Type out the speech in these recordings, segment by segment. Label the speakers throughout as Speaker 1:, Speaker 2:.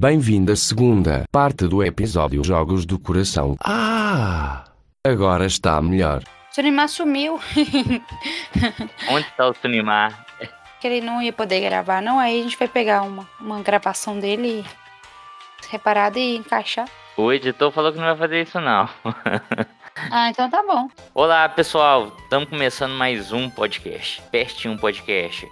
Speaker 1: Bem-vindo à segunda parte do episódio Jogos do Coração. Ah! Agora está melhor.
Speaker 2: Sunimar sumiu.
Speaker 3: Onde está o Sunimar?
Speaker 2: que ele não ia poder gravar, não. Aí a gente vai pegar uma, uma gravação dele reparada e encaixar.
Speaker 3: O editor falou que não vai fazer isso, não.
Speaker 2: ah, então tá bom.
Speaker 3: Olá, pessoal. Estamos começando mais um podcast. Peste um podcast.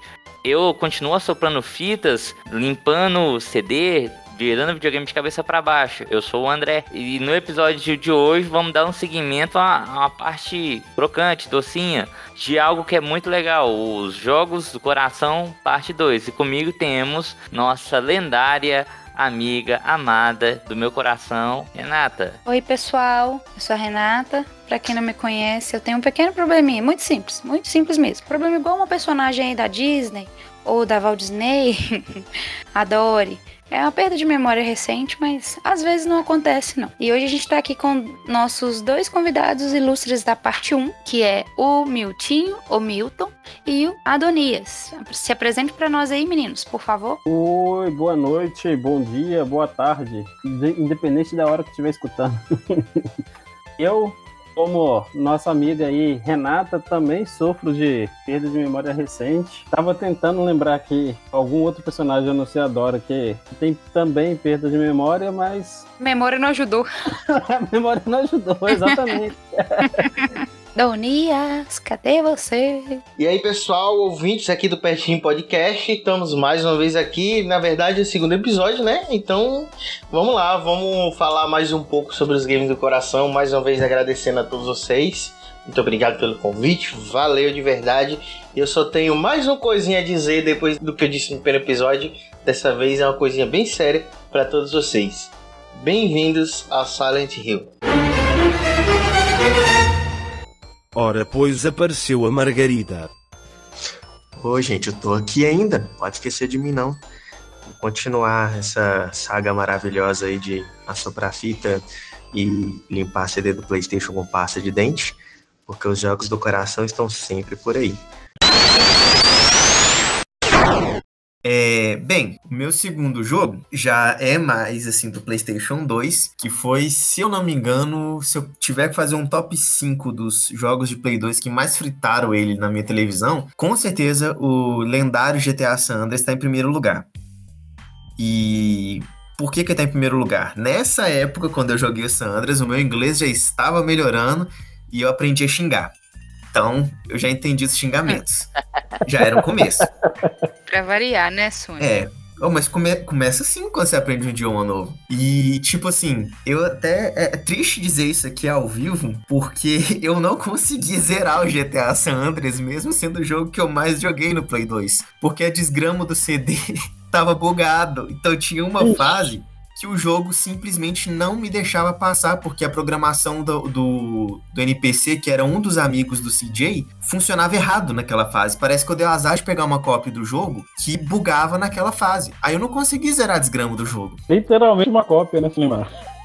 Speaker 3: Eu continuo soprando fitas, limpando CD, virando videogame de cabeça para baixo. Eu sou o André e no episódio de hoje vamos dar um seguimento a, uma parte crocante, docinha, de algo que é muito legal, os Jogos do Coração, parte 2. E comigo temos nossa lendária amiga, amada do meu coração, Renata.
Speaker 2: Oi, pessoal. Eu sou a Renata. Pra quem não me conhece, eu tenho um pequeno probleminha, muito simples, muito simples mesmo. Problema igual uma personagem aí da Disney ou da Walt Disney. Adore é uma perda de memória recente, mas às vezes não acontece não. E hoje a gente está aqui com nossos dois convidados ilustres da parte 1, que é o Miltinho, o Milton, e o Adonias. Se apresente para nós aí, meninos, por favor.
Speaker 4: Oi, boa noite, bom dia, boa tarde, independente da hora que estiver escutando. Eu como nossa amiga aí, Renata, também sofro de perda de memória recente. Tava tentando lembrar aqui algum outro personagem anunciadora que tem também perda de memória, mas.
Speaker 2: Memória não ajudou.
Speaker 4: memória não ajudou, exatamente.
Speaker 2: Donias, cadê você?
Speaker 5: E aí, pessoal, ouvintes aqui do Pertinho Podcast, estamos mais uma vez aqui. Na verdade, é o segundo episódio, né? Então, vamos lá, vamos falar mais um pouco sobre os games do coração. Mais uma vez, agradecendo a todos vocês. Muito obrigado pelo convite, valeu de verdade. Eu só tenho mais uma coisinha a dizer depois do que eu disse no primeiro episódio. Dessa vez é uma coisinha bem séria para todos vocês. Bem-vindos a Silent Hill.
Speaker 1: Ora, pois apareceu a Margarida.
Speaker 6: Oi, gente, eu tô aqui ainda. Pode esquecer de mim, não. Vou continuar essa saga maravilhosa aí de assoprar fita e limpar CD do PlayStation com pasta de dente, porque os jogos do coração estão sempre por aí. É, bem, o meu segundo jogo já é mais assim do PlayStation 2, que foi, se eu não me engano, se eu tiver que fazer um top 5 dos jogos de Play 2 que mais fritaram ele na minha televisão, com certeza o lendário GTA San Andreas está em primeiro lugar. E por que que tá em primeiro lugar? Nessa época, quando eu joguei o San Andreas, o meu inglês já estava melhorando e eu aprendi a xingar. Então, eu já entendi os xingamentos. já era o começo.
Speaker 2: Pra variar, né, Sônia?
Speaker 6: É. Oh, mas come, começa assim quando você aprende um idioma novo. E, tipo assim, eu até. É, é triste dizer isso aqui ao vivo, porque eu não consegui zerar o GTA San Andreas, mesmo sendo o jogo que eu mais joguei no Play 2. Porque a desgrama do CD tava bugado. Então tinha uma fase que o jogo simplesmente não me deixava passar, porque a programação do, do, do, NPC, que era um dos amigos do CJ, funcionava errado naquela fase. Parece que eu dei o azar de pegar uma cópia do jogo que bugava naquela fase. Aí eu não consegui zerar a desgrama do jogo.
Speaker 4: Literalmente uma cópia, né, Slimar?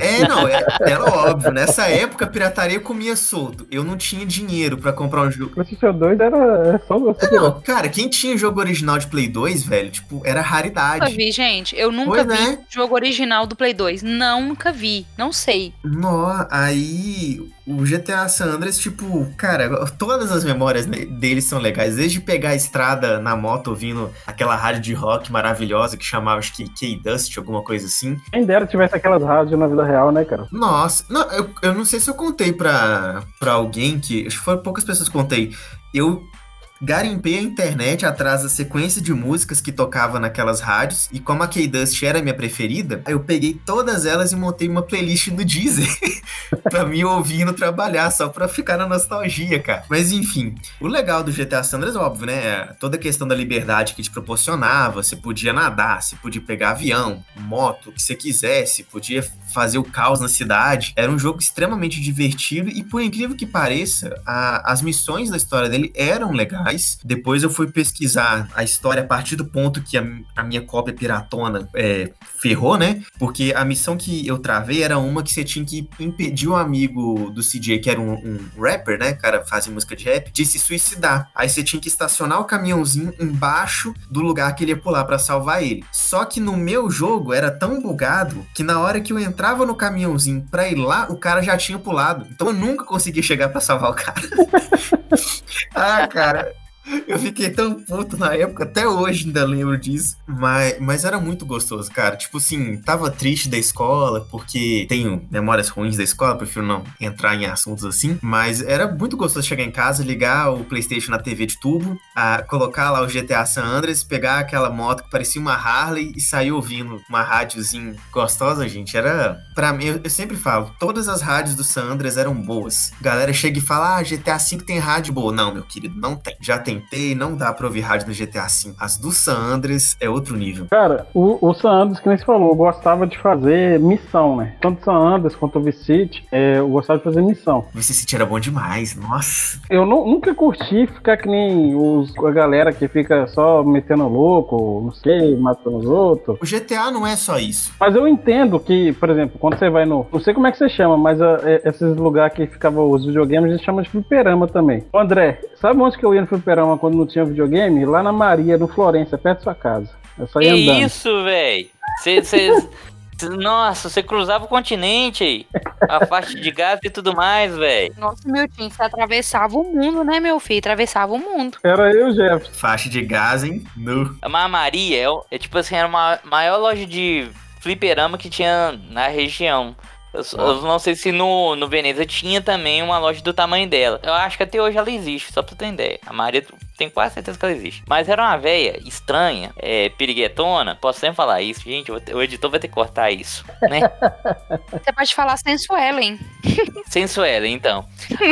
Speaker 6: É, não, era, é, era, óbvio. Nessa época, a pirataria comia solto. Eu não tinha dinheiro para comprar um jogo.
Speaker 4: PlayStation 2 era é só você.
Speaker 6: Não, cara, quem tinha jogo original de Play 2, velho, tipo, era raridade.
Speaker 2: Nunca vi, gente. Eu nunca pois vi é. jogo original do Play 2. Nunca vi. Não sei.
Speaker 6: Nó, aí o GTA San Andreas, tipo, cara, todas as memórias dele são legais. Desde pegar a estrada na moto ouvindo aquela rádio de rock maravilhosa que chamava, acho que K-Dust, alguma coisa assim.
Speaker 4: Quem dera tivesse aquelas rádios na vida real, né, cara?
Speaker 6: Nossa, não, eu, eu não sei se eu contei pra, pra alguém que. Acho que foram poucas pessoas que contei. Eu garimpei a internet atrás da sequência de músicas que tocava naquelas rádios, e como a K-Dust era minha preferida, eu peguei todas elas e montei uma playlist no Deezer pra mim ouvindo trabalhar, só pra ficar na nostalgia, cara. Mas enfim, o legal do GTA San Andreas, óbvio, né? É toda a questão da liberdade que te proporcionava, você podia nadar, você podia pegar avião, moto, o que você quisesse, podia fazer o caos na cidade. Era um jogo extremamente divertido e, por incrível que pareça, a, as missões da história dele eram legais Depois eu fui pesquisar a história a partir do ponto que a, a minha cópia piratona é, ferrou, né? Porque a missão que eu travei era uma que você tinha que impedir um amigo do CJ, que era um, um rapper, né? Cara, fazia música de rap, de se suicidar. Aí você tinha que estacionar o caminhãozinho embaixo do lugar que ele ia pular para salvar ele. Só que no meu jogo era tão bugado que na hora que eu entrava no caminhãozinho pra ir lá, o cara já tinha pulado. Então eu nunca conseguia chegar para salvar o cara. ah, cara, eu fiquei tão puto na época, até hoje ainda lembro disso. Mas, mas era muito gostoso, cara. Tipo assim, tava triste da escola, porque tenho memórias ruins da escola, prefiro não entrar em assuntos assim. Mas era muito gostoso chegar em casa, ligar o PlayStation na TV de tubo, a, colocar lá o GTA San Andreas, pegar aquela moto que parecia uma Harley e sair ouvindo uma rádiozinha gostosa, gente. Era. Pra mim, eu, eu sempre falo, todas as rádios do San Andreas eram boas. galera chega e fala, ah, GTA V tem rádio boa. Não, meu querido, não tem. Já tentei, não dá pra ouvir rádio no GTA V. As do San Andres é outro nível.
Speaker 4: Cara, o, o San Andres, que nem você falou, gostava de fazer missão, né? Tanto San Andres quanto o Vice City, é, eu gostava de fazer missão.
Speaker 6: Vice City era bom demais, nossa.
Speaker 4: Eu não, nunca curti ficar que nem os, a galera que fica só metendo louco, não sei, matando os outros.
Speaker 6: O GTA não é só isso.
Speaker 4: Mas eu entendo que, por exemplo, quando você vai no. Não sei como é que você chama, mas a, é, esses lugares que ficavam os videogames, a gente chama de fliperama também. Ô André, sabe onde que eu ia no fliperama quando não tinha videogame? Lá na Maria, no Florença, perto da sua casa. Eu só ia
Speaker 3: que
Speaker 4: andando.
Speaker 3: isso, velho? Nossa, você cruzava o continente aí. A faixa de gás e tudo mais, velho.
Speaker 2: Nossa, meu time, você atravessava o mundo, né, meu filho? Atravessava o mundo.
Speaker 4: Era eu, Jeff.
Speaker 6: Faixa de gás, hein? No.
Speaker 3: A Maria é, é tipo assim, era uma maior loja de fliperama que tinha na região. Eu, eu não sei se no, no Veneza tinha também uma loja do tamanho dela. Eu acho que até hoje ela existe, só pra ter ideia. A Maria tem quase certeza que ela existe. Mas era uma véia estranha, é, piriguetona. Posso sempre falar isso, gente. O editor vai ter que cortar isso, né?
Speaker 2: Você pode falar sensuelen.
Speaker 3: Sensuelen, então.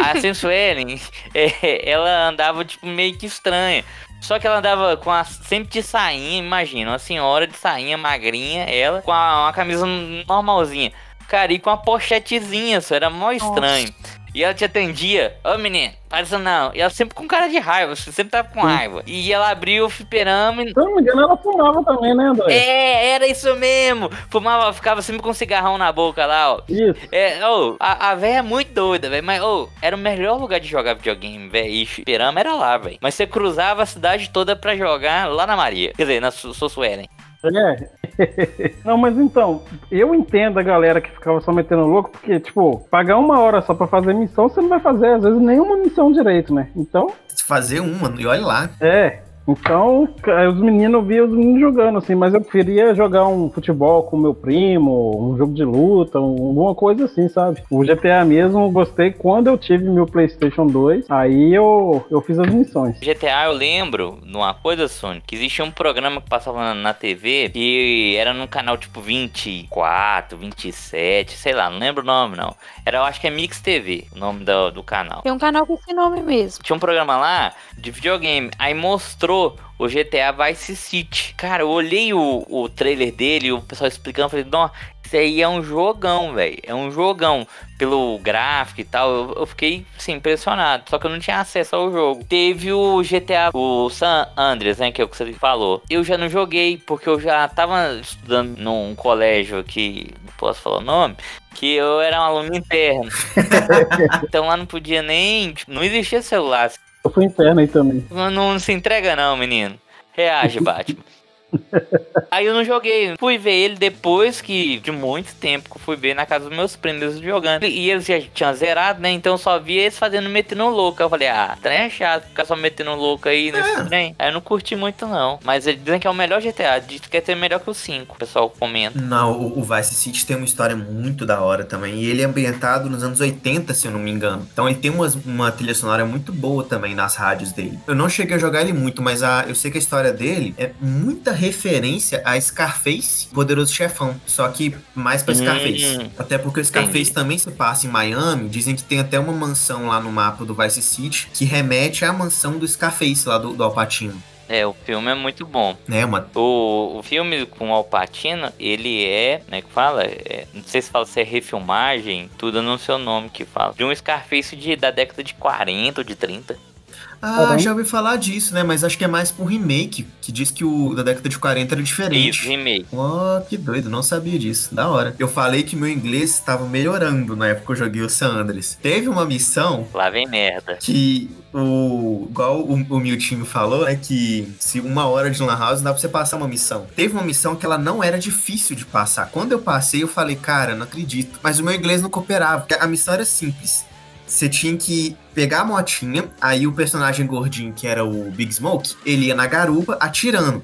Speaker 3: A Sensuelen, é, ela andava tipo meio que estranha. Só que ela andava com a, sempre de sainha, imagina, uma senhora de sainha magrinha, ela, com a, uma camisa normalzinha. Cara, e com uma pochetezinha, isso era mó estranho. E ela te atendia, ô menino, faz isso não. E ela sempre com cara de raiva, você sempre tava com raiva. E ela abriu o fliperama e...
Speaker 4: Me engano, ela fumava também, né, André?
Speaker 3: É, era isso mesmo. Fumava, ficava sempre com um cigarrão na boca lá, ó.
Speaker 4: Isso.
Speaker 3: É, ô, a, a véia é muito doida, velho. Mas, ô, era o melhor lugar de jogar videogame, velho. E fliperama era lá, velho. Mas você cruzava a cidade toda pra jogar lá na Maria. Quer dizer, na Sossuelen.
Speaker 4: É. Não, mas então, eu entendo a galera que ficava só metendo louco, porque, tipo, pagar uma hora só pra fazer missão, você não vai fazer, às vezes, nenhuma missão direito, né? Então.
Speaker 6: Fazer uma, e olha lá.
Speaker 4: É, então, os meninos, eu via os meninos jogando, assim, mas eu preferia jogar um futebol com meu primo, um jogo de luta, alguma coisa assim, sabe? O GTA mesmo eu gostei quando eu tive meu PlayStation 2, aí eu, eu fiz as missões.
Speaker 3: GTA eu lembro numa coisa, Sony, que existia um programa que passava na, na TV que era num canal tipo 24, 27, sei lá, não lembro o nome não. Era, eu acho que é Mix TV, o nome do, do canal.
Speaker 2: Tem um canal com esse nome mesmo.
Speaker 3: Tinha um programa lá de videogame, aí mostrou o GTA Vice City. Cara, eu olhei o, o trailer dele, o pessoal explicando, falei, não, isso aí é um jogão, velho. É um jogão. Pelo gráfico e tal, eu, eu fiquei, assim, impressionado. Só que eu não tinha acesso ao jogo. Teve o GTA, o San Andreas, né, que é o que você falou. Eu já não joguei, porque eu já tava estudando num colégio aqui, não posso falar o nome, que eu era um aluno interno. então lá não podia nem, tipo, não existia celular.
Speaker 4: Eu fui interno aí também.
Speaker 3: Não, não se entrega não, menino. Reage, Batman. Aí eu não joguei. Fui ver ele depois que, de muito tempo, que eu fui ver na casa dos meus primos jogando. E eles já tinham zerado, né? Então eu só via eles fazendo metendo louco. Eu falei, ah, trem é chato ficar só metendo louco aí nesse
Speaker 6: É.
Speaker 3: trem. Aí eu não curti muito, não. Mas eles dizem que é o melhor GTA. Diz que é melhor que o 5, o pessoal comenta.
Speaker 6: Não, o, o Vice City tem uma história muito da hora também. E ele é ambientado nos anos 80, se eu não me engano. Então ele tem umas- uma trilha sonora muito boa também nas rádios dele. Eu não cheguei a jogar ele muito, mas a, eu sei que a história dele é muita referência a Scarface, Poderoso Chefão. Só que mais pra Scarface.
Speaker 3: Hum,
Speaker 6: Até porque o Scarface
Speaker 3: entendi.
Speaker 6: também se passa em Miami. Dizem que tem até uma mansão lá no mapa do Vice City que remete à mansão do Scarface lá do, do Alpatino.
Speaker 3: É, o filme é muito bom.
Speaker 6: Né, uma
Speaker 3: O, o filme com o Alpatino, ele é, né, que fala, é, não sei se fala se é refilmagem, tudo no seu nome que fala, de um Scarface de, da década de 40 ou de 30.
Speaker 6: Ah, já ouvi falar disso, né? Mas acho que é mais pro remake, que diz que o da década de 40 era diferente.
Speaker 3: Isso, remake.
Speaker 6: Ó, que doido, não sabia disso. Da hora. Eu falei que meu inglês estava melhorando na época que eu joguei o San Andreas. Teve uma missão
Speaker 3: Lá vem merda.
Speaker 6: que o. Igual o, o Miltinho falou, né? Que se uma hora de Lan House dá pra você passar uma missão. Teve uma missão que ela não era difícil de passar. Quando eu passei, eu falei, cara, não acredito. Mas o meu inglês não cooperava, porque a missão era simples. Você tinha que pegar a motinha, aí o personagem gordinho, que era o Big Smoke, ele ia na garupa atirando.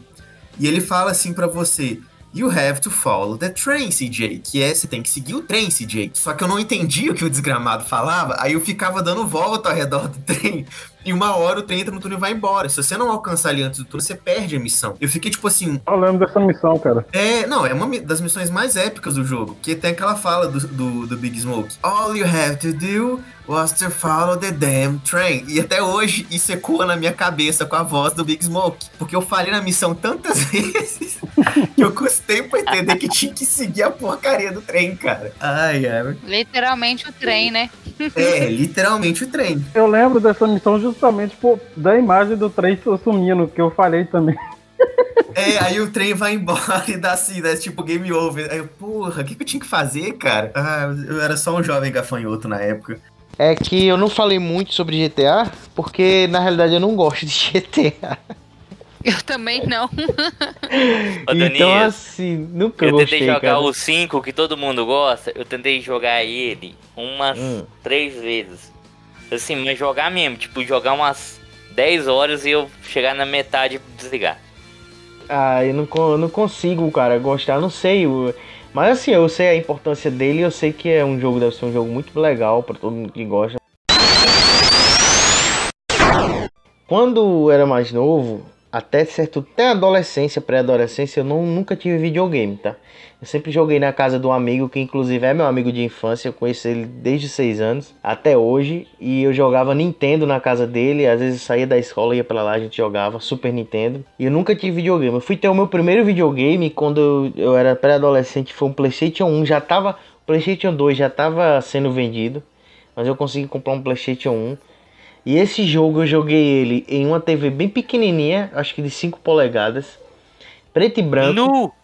Speaker 6: E ele fala assim pra você: You have to follow the train, CJ. Que é, você tem que seguir o trem, CJ. Só que eu não entendia o que o desgramado falava, aí eu ficava dando volta ao redor do trem. E uma hora o trem entra no túnel e vai embora. Se você não alcançar ali antes do túnel, você perde a missão. Eu fiquei tipo assim,
Speaker 4: Eu lembro dessa missão, cara.
Speaker 6: é, não, é uma das missões mais épicas do jogo. Que tem aquela fala do, do, do Big Smoke. All you have to do to follow the damn train. E até hoje isso ecoa na minha cabeça com a voz do Big Smoke. Porque eu falei na missão tantas vezes que eu custei pra entender que tinha que seguir a porcaria do trem, cara. Ai, ai.
Speaker 2: Literalmente o trem, né?
Speaker 6: É, literalmente o trem.
Speaker 4: Eu lembro dessa missão justamente por, da imagem do trem sumindo, que eu falei também.
Speaker 6: É, aí o trem vai embora e dá assim, né? Tipo, game over. Aí eu, porra, o que, que eu tinha que fazer, cara? Ah, eu era só um jovem gafanhoto na época.
Speaker 5: É que eu não falei muito sobre GTA, porque na realidade eu não gosto de GTA.
Speaker 2: Eu também não.
Speaker 3: Ô,
Speaker 5: então, assim, nunca
Speaker 3: eu
Speaker 5: gostei,
Speaker 3: tentei jogar
Speaker 5: cara.
Speaker 3: o 5 que todo mundo gosta. Eu tentei jogar ele umas
Speaker 5: Hum.
Speaker 3: três vezes. Assim, mas jogar mesmo. Tipo, jogar umas 10 horas e eu chegar na metade e desligar.
Speaker 5: Ah, eu não, eu não consigo, cara, gostar, não sei. eu- Mas assim, eu sei a importância dele, eu sei que é um jogo, deve ser um jogo muito legal pra todo mundo que gosta. Quando era mais novo, até certo, até adolescência, pré-adolescência, eu não, nunca tive videogame, tá? Eu sempre joguei na casa de um amigo que inclusive é meu amigo de infância, eu conheço ele desde 6 anos até hoje, e eu jogava Nintendo na casa dele, às vezes saía da escola, ia pra lá, a gente jogava Super Nintendo, e eu nunca tive videogame. Eu fui ter o meu primeiro videogame quando eu, era pré-adolescente, foi um PlayStation 1, já tava, PlayStation 2 já tava sendo vendido, mas eu consegui comprar um PlayStation 1. E esse jogo eu joguei ele em uma TV bem pequenininha, acho que de 5 polegadas, preto e branco
Speaker 3: Nu!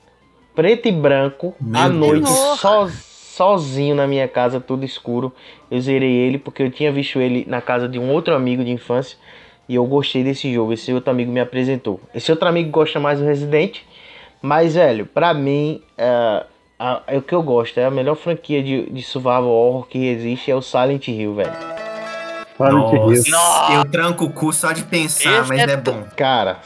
Speaker 5: Preto e branco,
Speaker 6: Meu
Speaker 5: à
Speaker 6: Deus.
Speaker 5: noite, so- sozinho na minha casa, tudo escuro. Eu zerei ele porque eu tinha visto ele na casa de um outro amigo de infância e eu gostei desse jogo. Esse outro amigo me apresentou. Esse outro amigo gosta mais do Resident, mas velho, pra mim é, a- é o que eu gosto. É a melhor franquia de, de survival horror que existe é o Silent Hill, velho.
Speaker 4: Silent Hill.
Speaker 3: Nossa.
Speaker 6: eu tranco o cu só de pensar,
Speaker 3: Esse
Speaker 6: mas
Speaker 3: é
Speaker 6: é bom.
Speaker 5: Cara,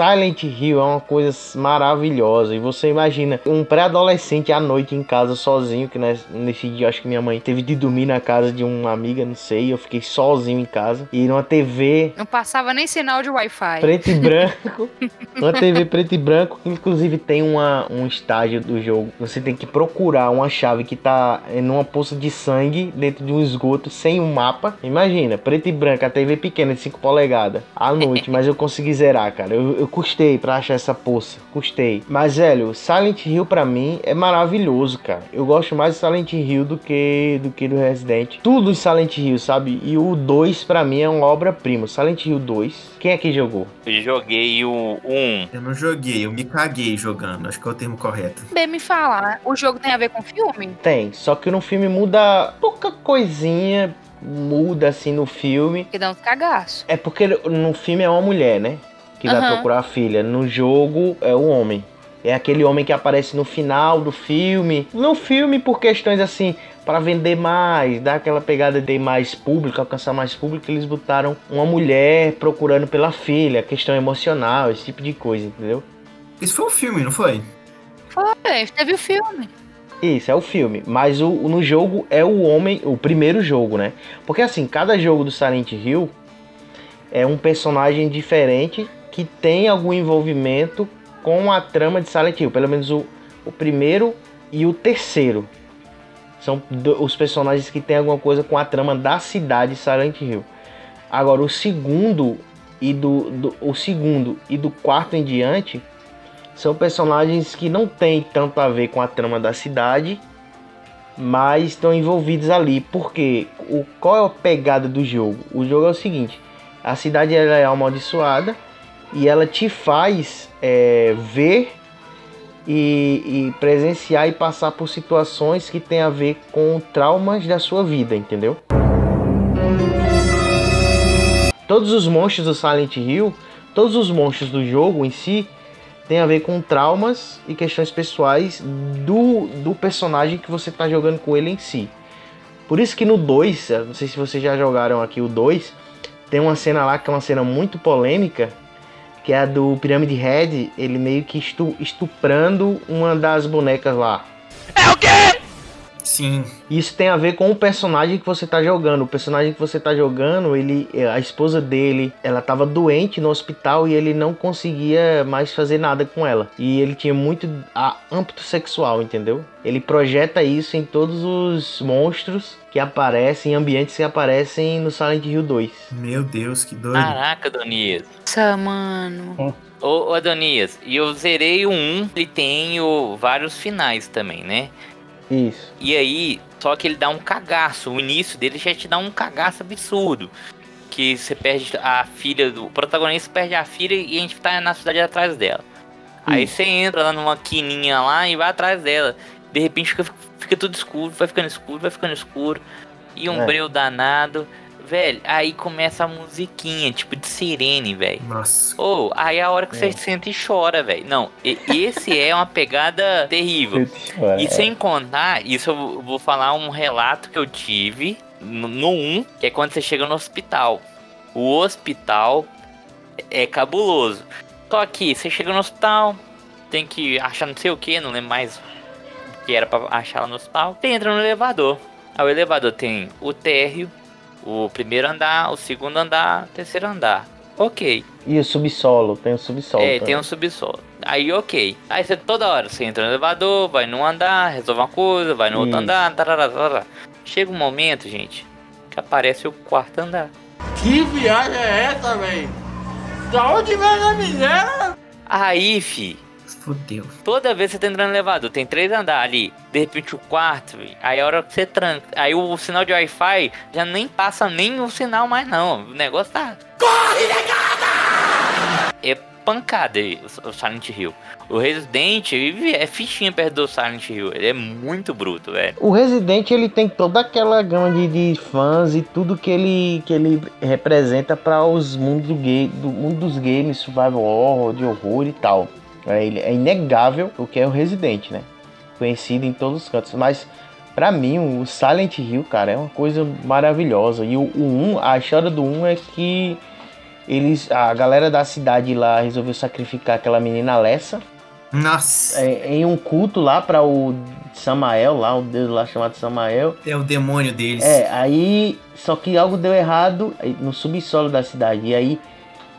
Speaker 5: Silent Hill é uma coisa maravilhosa. E você imagina um pré-adolescente à noite em casa sozinho, que nes- nesse dia acho que minha mãe teve de dormir na casa de uma amiga, não sei. Eu fiquei sozinho em casa. E numa TV
Speaker 2: Não passava nem sinal de Wi-Fi.
Speaker 5: preto e branco. uma TV preto e branco, que inclusive tem uma, um estágio do jogo. Você tem que procurar uma chave que tá em uma poça de sangue dentro de um esgoto sem um mapa. Imagina, preto e branco, a TV pequena de 5 polegadas à noite, mas eu consegui zerar, cara. Eu, eu custei pra achar essa poça, custei. Mas, velho, Silent Hill pra mim é maravilhoso, cara. Eu gosto mais de Silent Hill do que do que do Resident. Tudo em Silent Hill, sabe? E o 2 pra mim é uma obra-prima. Silent Hill 2. Quem é que jogou?
Speaker 3: Eu joguei o 1.
Speaker 6: Eu não joguei, eu me caguei jogando, acho que é o termo correto.
Speaker 2: Bem me falar, né? O jogo tem a ver com filme?
Speaker 5: Tem, só que no filme muda pouca coisinha, muda assim no filme.
Speaker 2: Que dá uns cagaço.
Speaker 5: É porque no filme é uma mulher, né? Que vai procurar a filha. No jogo é o homem. É aquele homem que aparece no final do filme. No filme, por questões assim, para vender mais, dar aquela pegada de mais público, alcançar mais público, eles botaram uma mulher procurando pela filha, questão emocional, esse tipo de coisa, entendeu?
Speaker 6: Isso foi um filme, não foi?
Speaker 2: Foi, teve o filme.
Speaker 5: Isso, é o filme. Mas o, no jogo é o homem, o primeiro jogo, né? Porque assim, cada jogo do Silent Hill é um personagem diferente que tem algum envolvimento com a trama de Silent Hill. Pelo menos o, o primeiro e o terceiro. São os personagens que têm alguma coisa com a trama da cidade Silent Hill. Agora, o segundo e do, do- o segundo e do quarto em diante são personagens que não têm tanto a ver com a trama da cidade, mas estão envolvidos ali. Porque o, qual é a pegada do jogo? O jogo é o seguinte: A cidade ela é amaldiçoada e ela te faz é, ver e, e presenciar e passar por situações que tem a ver com traumas da sua vida, entendeu? Todos os monstros do Silent Hill, todos os monstros do jogo em si, tem a ver com traumas e questões pessoais do, do personagem que você está jogando com ele em si. Por isso que no 2, não sei se vocês já jogaram aqui o 2, tem uma cena lá que é uma cena muito polêmica, que é a do Pirâmide Head, ele meio que estu, estuprando uma das bonecas lá.
Speaker 3: É o quê?
Speaker 6: Sim.
Speaker 5: Isso tem a ver com o personagem que você tá jogando. O personagem que você tá jogando, ele, a esposa dele, ela tava doente no hospital e ele não conseguia mais fazer nada com ela. E ele tinha muito a, âmbito sexual, entendeu? Ele projeta isso em todos os monstros que aparecem, ambientes que aparecem no Silent Hill 2.
Speaker 6: Meu Deus, que doido.
Speaker 3: Caraca, Adonias.
Speaker 2: Nossa, mano.
Speaker 3: Ô, ô, Adonias, e eu zerei o 1, ele tem o, vários finais também, né?
Speaker 5: Isso.
Speaker 3: E aí, só que ele dá um cagaço. O início dele já te dá um cagaço absurdo. Que você perde a filha do. O protagonista perde a filha e a gente tá na cidade atrás dela. Aí você entra lá numa quininha lá e vai atrás dela. De repente fica, fica tudo escuro, vai ficando escuro, vai ficando escuro. E um
Speaker 5: É.
Speaker 3: breu danado. Velho, aí começa a musiquinha, tipo de sirene, velho.
Speaker 6: Nossa.
Speaker 3: Ou aí é a hora que
Speaker 5: É.
Speaker 3: você senta e chora, velho. Não, esse é uma pegada terrível. E sem contar, isso eu vou falar um relato que eu tive no, no 1, que é quando você chega no hospital. O hospital é cabuloso. Só que você chega no hospital, tem que achar não sei o que, não lembro mais o que era pra achar lá no hospital. Você entra no elevador. Aí o elevador tem o térreo, o primeiro andar, o segundo andar, o terceiro andar. Ok.
Speaker 5: E o subsolo, tem o subsolo.
Speaker 3: É,
Speaker 5: também.
Speaker 3: tem um subsolo. Aí, ok. Aí você toda hora você entra no elevador, vai num andar, resolve uma coisa, vai no outro
Speaker 5: Isso.
Speaker 3: andar, tarará, tarará. Chega um momento, gente, que aparece o quarto andar.
Speaker 7: Que viagem é essa, velho? Da onde vem a miséria?
Speaker 3: Aí, fi,
Speaker 6: Fudeu.
Speaker 3: toda vez que você tá entrando no elevador, tem três andares ali, de repente o quarto, aí a hora que você tranca, aí o sinal de Wi-Fi já nem passa nem o sinal mais não. O negócio tá. É pancada aí, o Silent Hill. O Resident é fichinha perto do Silent Hill. Ele é muito bruto, velho.
Speaker 5: O Resident ele tem toda aquela gama de, de fãs e tudo que ele, que ele representa para os mundos do, game, do mundo dos games, survival horror, de horror e tal. É, ele, é inegável o que é o Resident, né? Conhecido em todos os cantos. Mas pra mim o Silent Hill, cara, é uma coisa maravilhosa. E o, o 1, a história do 1 é que eles, a galera da cidade lá resolveu sacrificar aquela menina Lessa
Speaker 6: Nossa.
Speaker 5: é, em um culto lá para o Samael, lá o deus lá chamado Samael.
Speaker 6: É, o demônio deles.
Speaker 5: É, aí só que algo deu errado no subsolo da cidade e aí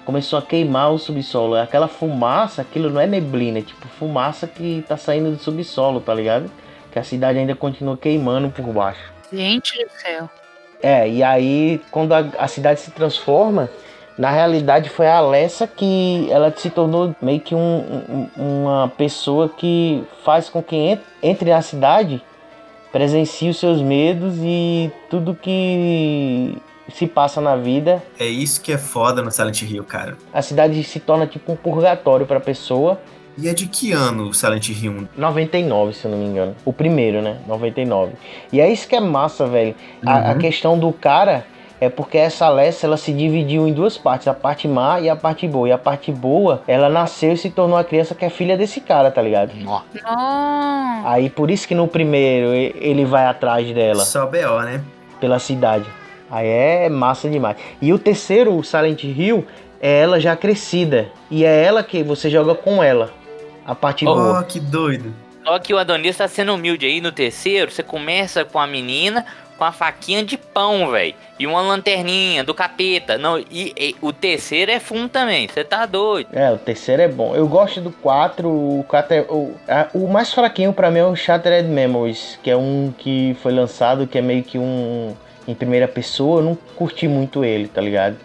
Speaker 5: começou a queimar o subsolo. Aquela fumaça, aquilo não é neblina, é tipo fumaça que tá saindo do subsolo, tá ligado? Que a cidade ainda continua queimando por baixo.
Speaker 2: Gente do céu.
Speaker 5: É, e aí quando a, a cidade se transforma, na realidade foi a Alessa que ela se tornou meio que um- um- uma pessoa que faz com que en- entre na cidade, presencie os seus medos e tudo que se passa na vida.
Speaker 6: É isso que é foda no Silent Hill, cara.
Speaker 5: A cidade se torna tipo um purgatório pra pessoa.
Speaker 6: E é de que ano o Silent Hill 1?
Speaker 5: 99, se eu não me engano. O primeiro, né? 99. E é isso que é massa, velho. A, a
Speaker 6: Uhum.
Speaker 5: questão do cara é porque essa Alessa, ela se dividiu em duas partes. A parte má e a parte boa. E a parte boa, ela nasceu e se tornou a criança que é filha desse cara, tá ligado?
Speaker 2: Nossa.
Speaker 5: Aí por isso que no primeiro ele vai atrás dela,
Speaker 6: Só BO, né?
Speaker 5: pela cidade. Aí é massa demais. E o terceiro, o Silent Hill, é ela já crescida. E é ela que você joga com ela. A parte boa.
Speaker 6: Oh, que doido.
Speaker 3: Só que o Adonis tá sendo humilde aí no terceiro. Você começa com a menina com a faquinha de pão, velho. E uma lanterninha do capeta. Não, e, e o terceiro é fundo também. Você tá doido.
Speaker 5: É, o terceiro é bom. Eu gosto do 4. O, 4 é, o, a- o mais fraquinho pra mim é o Shattered Memories, que é um que foi lançado que é meio que um em primeira pessoa. Eu não curti muito ele, tá ligado?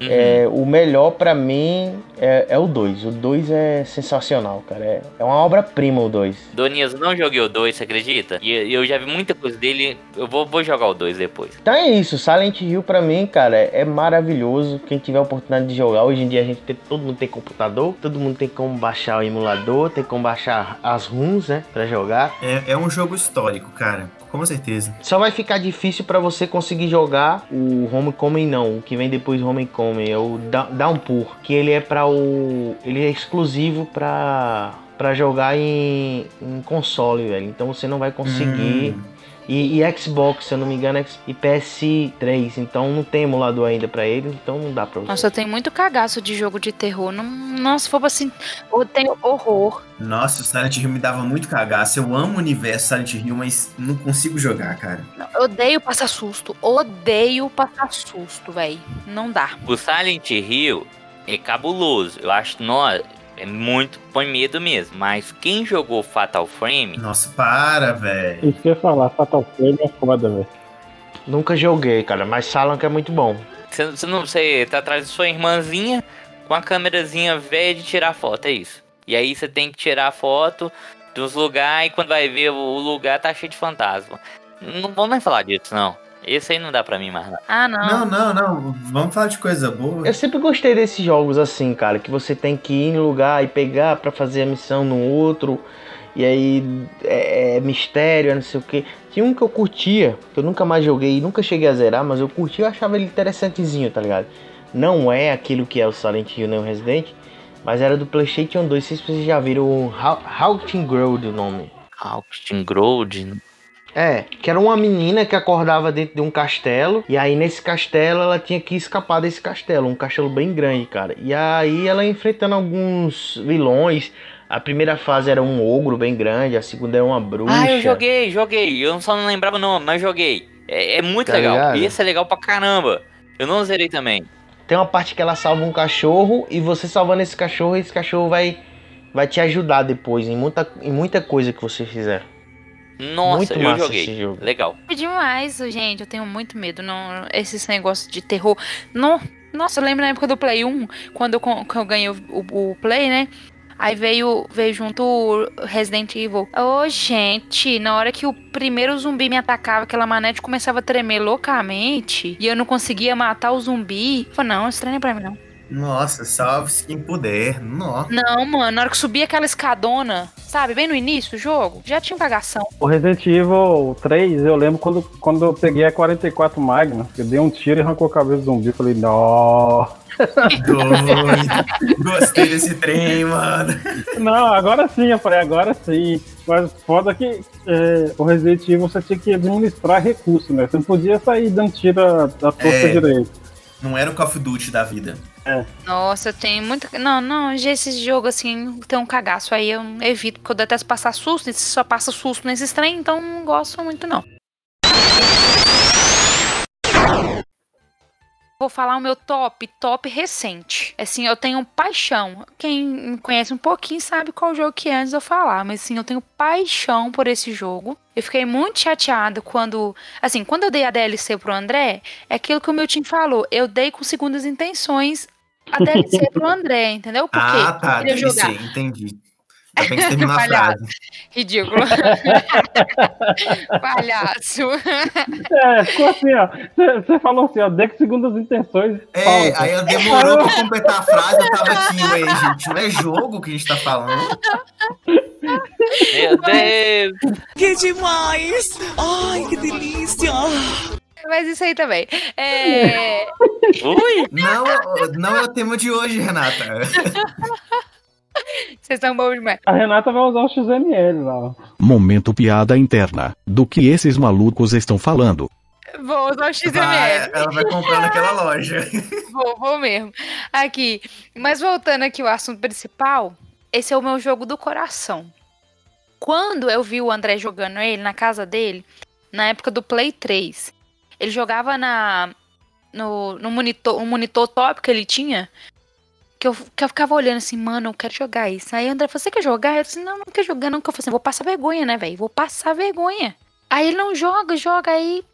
Speaker 3: Uhum.
Speaker 5: É, o melhor pra mim é, é o 2. O 2 é sensacional, cara. É, é uma obra-prima o 2.
Speaker 3: Donias, eu não joguei o 2, você acredita? E eu já vi muita coisa dele. Eu vou, vou jogar o 2 depois.
Speaker 5: Então é isso, Silent Hill pra mim, cara, é maravilhoso. Quem tiver a oportunidade de jogar, hoje em dia a gente tem, todo mundo tem computador, todo mundo tem como baixar o emulador, tem como baixar as ROMs, né, pra jogar.
Speaker 6: É, é um jogo histórico, cara. Com certeza.
Speaker 5: Só vai ficar difícil pra você conseguir jogar o Homecoming não, o que vem depois do Homecoming, é o Downpour, que ele é para o ele é exclusivo pra para jogar em, em console, velho. Então você não vai conseguir
Speaker 6: Hum.
Speaker 5: E, e Xbox, se eu não me engano, X- e PS3, então não tem emulador ainda pra ele, então não dá pra você.
Speaker 2: Nossa, eu tenho muito cagaço de jogo de terror. Não, nossa, se for assim, eu tenho horror.
Speaker 6: Nossa, o Silent Hill me dava muito cagaço. Eu amo o universo Silent Hill, mas não consigo jogar, cara.
Speaker 2: Eu odeio passar susto. Odeio passar susto, velho. Não dá.
Speaker 3: O Silent Hill é cabuloso. Eu acho, nossa, é muito. põe medo mesmo. Mas quem jogou Fatal Frame,
Speaker 6: Nossa, para, velho.
Speaker 4: Isso que eu ia falar, Fatal Frame é foda, velho.
Speaker 5: Nunca joguei, cara, mas falam que é muito bom.
Speaker 3: você, você não você tá atrás de sua irmãzinha com a câmerazinha velha de tirar foto, é isso. E aí você tem que tirar foto dos lugares e quando vai ver o lugar tá cheio de fantasma. Não vamos nem falar disso, não. Esse aí não dá pra mim mais. Não.
Speaker 2: Ah, não.
Speaker 6: Não, não, não. Vamos falar de coisa boa.
Speaker 5: Eu sempre gostei desses jogos assim, cara, que você tem que ir no lugar e pegar pra fazer a missão no outro. E aí é, é mistério, é não sei o que. Tinha um que eu curtia, que eu nunca mais joguei, nunca cheguei a zerar, mas eu curti, eu achava ele interessantezinho, tá ligado? Não é aquilo que é o Silent Hill nem o Resident, mas era do PlayStation 2. Não sei se vocês já viram o Hau- Haunting Ground o nome.
Speaker 3: Austin Grold.
Speaker 5: É, que era uma menina que acordava dentro de um castelo. E aí nesse castelo ela tinha que escapar desse castelo. Um castelo bem grande, cara. E aí ela enfrentando alguns vilões. A primeira fase era um ogro bem grande, a segunda era uma bruxa.
Speaker 3: Ah, eu joguei, joguei. Eu só não lembrava o nome, mas joguei. É, é muito
Speaker 5: Tá
Speaker 3: legal.
Speaker 5: ligado?
Speaker 3: Esse é legal pra caramba. Eu não zerei também.
Speaker 5: Tem uma parte que ela salva um cachorro e você salvando esse cachorro, esse cachorro vai, vai te ajudar depois em muita, em muita coisa que você fizer.
Speaker 3: Nossa,
Speaker 5: Muito
Speaker 3: eu
Speaker 5: massa
Speaker 3: joguei.
Speaker 5: esse jogo.
Speaker 3: Legal.
Speaker 2: É demais, gente. Eu tenho muito medo. Não, esses negócios de terror. Não, nossa, eu lembro na época do Play 1, quando eu, que eu ganhei o, o- o Play, né? Aí veio, veio junto o Resident Evil. Ô, gente, na hora que o primeiro zumbi me atacava, aquela manete começava a tremer loucamente e eu não conseguia matar o zumbi. Eu falei, não, isso não é pra mim, não.
Speaker 6: Nossa, salve-se quem puder. Nossa.
Speaker 2: Não, mano, na hora que subia aquela escadona, sabe, bem no início do jogo, já tinha cagação.
Speaker 4: O Resident Evil 3, eu lembro quando, quando eu peguei a 44 Magna, eu dei um tiro e arrancou a cabeça do zumbi. Eu falei, não.
Speaker 6: Doido. Gostei desse trem, mano.
Speaker 4: Não, agora sim, eu falei, agora sim. Mas foda que é, o Resident Evil você tinha que administrar recursos, né? Você não podia sair dando tiro à à torta
Speaker 6: É.
Speaker 4: direito.
Speaker 6: Não era o Call of Duty da vida.
Speaker 2: Nossa, eu tenho muita. Não, não, esse jogo assim tem um cagaço aí, eu evito, porque eu detesto passar susto, e se só passa susto nesses trem, então não gosto muito, não. Vou falar o meu top, top recente. Assim, eu tenho paixão. Quem me conhece um pouquinho sabe qual jogo que é antes de eu falar, mas assim, eu tenho paixão por esse jogo. Eu fiquei muito chateada quando, assim, quando eu dei a DLC pro André, é aquilo que o meu time falou, eu dei com segundas intenções a DLC pro André, entendeu? Porque
Speaker 6: ah, tá.
Speaker 2: eu jogar.
Speaker 6: entendi. Bem que você terminou a
Speaker 2: Palhaço.
Speaker 6: frase.
Speaker 2: Ridículo. Palhaço.
Speaker 4: É, ficou assim, ó. Você- falou assim, ó, dê com segundas intenções.
Speaker 6: É,
Speaker 4: pausa.
Speaker 6: aí eu demorou pra completar a frase, eu tava aqui, ué, gente, não é jogo que a gente tá falando.
Speaker 3: Meu Deus!
Speaker 8: Que demais! Ai, que delícia!
Speaker 2: Mas isso aí também. É...
Speaker 3: Ui!
Speaker 6: Não, não é o tema de hoje, Renata.
Speaker 2: Vocês são bons demais.
Speaker 4: A Renata vai usar o XML lá. ó.
Speaker 9: Momento piada interna. Do que esses malucos estão falando?
Speaker 2: Vou usar o XML.
Speaker 6: Vai, ela vai comprar naquela loja.
Speaker 2: Vou, vou mesmo. Aqui. Mas voltando aqui ao assunto principal, esse é o meu jogo do coração. Quando eu vi o André jogando ele na casa dele, na época do Play 3, ele jogava na no, no monitor, um monitor top que ele tinha, que eu, que eu ficava olhando assim, mano, eu quero jogar isso. Aí o André falou, você quer jogar? Eu disse, não, não quero jogar não, que eu falei assim, vou passar vergonha, né, velho? Vou passar vergonha. Aí ele não joga, joga, aí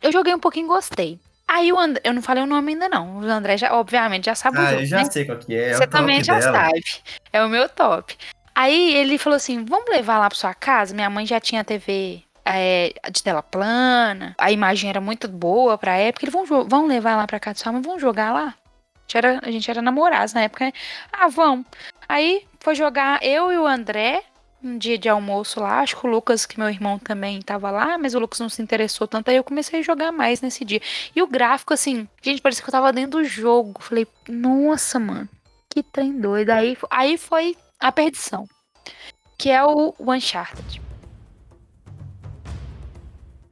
Speaker 2: eu joguei um pouquinho e gostei. Aí o André, eu não falei o nome ainda não. O André já, obviamente, já sabe o
Speaker 6: Ah,
Speaker 2: jogo,
Speaker 6: eu já
Speaker 2: né?
Speaker 6: sei qual que é. é o
Speaker 2: Você também já
Speaker 6: dela.
Speaker 2: sabe. É o meu top. Aí ele falou assim: vamos levar lá pra sua casa? Minha mãe já tinha TV é, de tela plana, a imagem era muito boa pra época. Ele vão, vão levar lá pra casa de sua mãe, vão jogar lá? Gente era, a gente era namorados na época, né? Ah, vamos. Aí foi jogar eu e o André. Um dia de almoço lá, acho que o Lucas, que meu irmão também tava lá, mas o Lucas não se interessou tanto, aí eu comecei a jogar mais nesse dia. E o gráfico, assim, gente, parecia que eu tava dentro do jogo. Falei, nossa, mano, que trem doido. Aí, aí foi a perdição. Que é o Uncharted.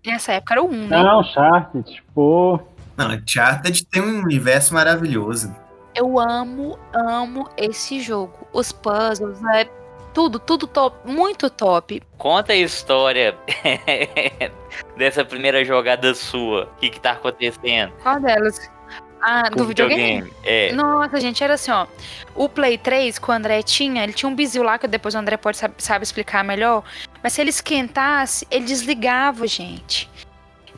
Speaker 2: Nessa época era o 1, né?
Speaker 4: Não, Uncharted, pô.
Speaker 6: Não, Uncharted tem um universo maravilhoso.
Speaker 2: Eu amo, amo esse jogo. Os puzzles, né? Tudo, tudo top, muito top.
Speaker 3: Conta a história dessa primeira jogada sua. O que, que tá acontecendo?
Speaker 2: Qual delas? Ah, do
Speaker 3: o
Speaker 2: videogame?
Speaker 3: É.
Speaker 2: Nossa, gente, era assim, ó. O Play 3, que o André tinha, ele tinha um bizil lá, que depois o André pode sabe, sabe explicar melhor. Mas se ele esquentasse, ele desligava, gente.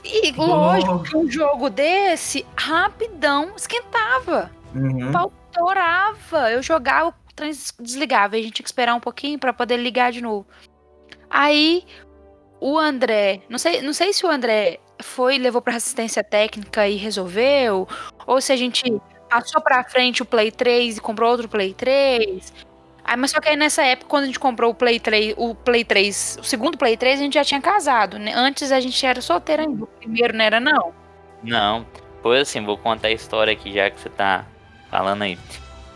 Speaker 2: E lógico que um jogo desse, rapidão, esquentava.
Speaker 6: Uhum.
Speaker 2: O pau torava. Eu jogava, desligava. E a gente tinha que esperar um pouquinho pra poder ligar de novo. Aí, o André, não sei, não sei se o André foi, levou pra assistência técnica e resolveu, ou se a gente passou pra frente o Play 3 e comprou outro Play 3. Aí, mas só que aí nessa época, quando a gente comprou o Play 3, o Play 3, o segundo Play 3, a gente já tinha casado, né? Antes a gente era solteiro ainda. O primeiro não era, não.
Speaker 3: Não. Pois assim, vou contar a história aqui já que você tá falando aí.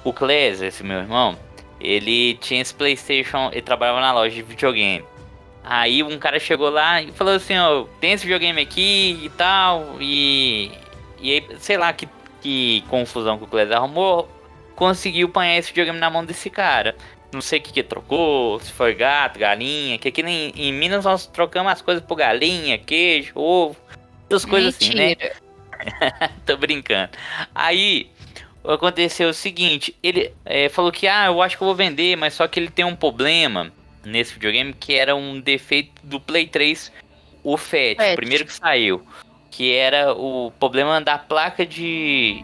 Speaker 3: O Clés, esse meu irmão, ele tinha esse Playstation, ele trabalhava na loja de videogame. Aí um cara chegou lá e falou assim, ó, tem esse videogame aqui e tal, e. E aí, sei lá que, que confusão que o Clés arrumou, conseguiu apanhar esse videogame na mão desse cara. Não sei o que que trocou, se foi gato, galinha, que aqui em, em Minas nós trocamos as coisas por galinha, queijo, ovo, essas coisas assim, né?
Speaker 2: Mentira.
Speaker 3: Tô brincando. Aí aconteceu o seguinte: ele é, falou que, ah, eu acho que eu vou vender, mas só que ele tem um problema nesse videogame que era um defeito do Play 3, o Fat. o primeiro que saiu. Que era o problema da placa de,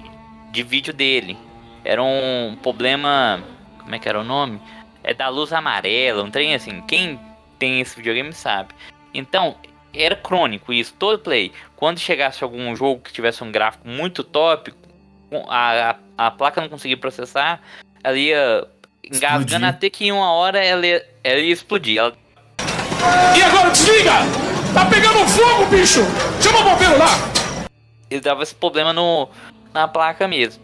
Speaker 3: de vídeo dele. Era um problema. Como é que era o nome? É da luz amarela, um trem assim. Quem tem esse videogame sabe. Então, era crônico isso, todo play. Quando chegasse algum jogo que tivesse um gráfico muito top, a, a, a placa não conseguia processar, ela ia engasgando até que em uma hora ela ia, ela ia explodir. Ela
Speaker 7: E agora desliga! Tá pegando fogo, bicho! Chama o bombeiro lá!
Speaker 3: ele dava esse problema no, na placa mesmo.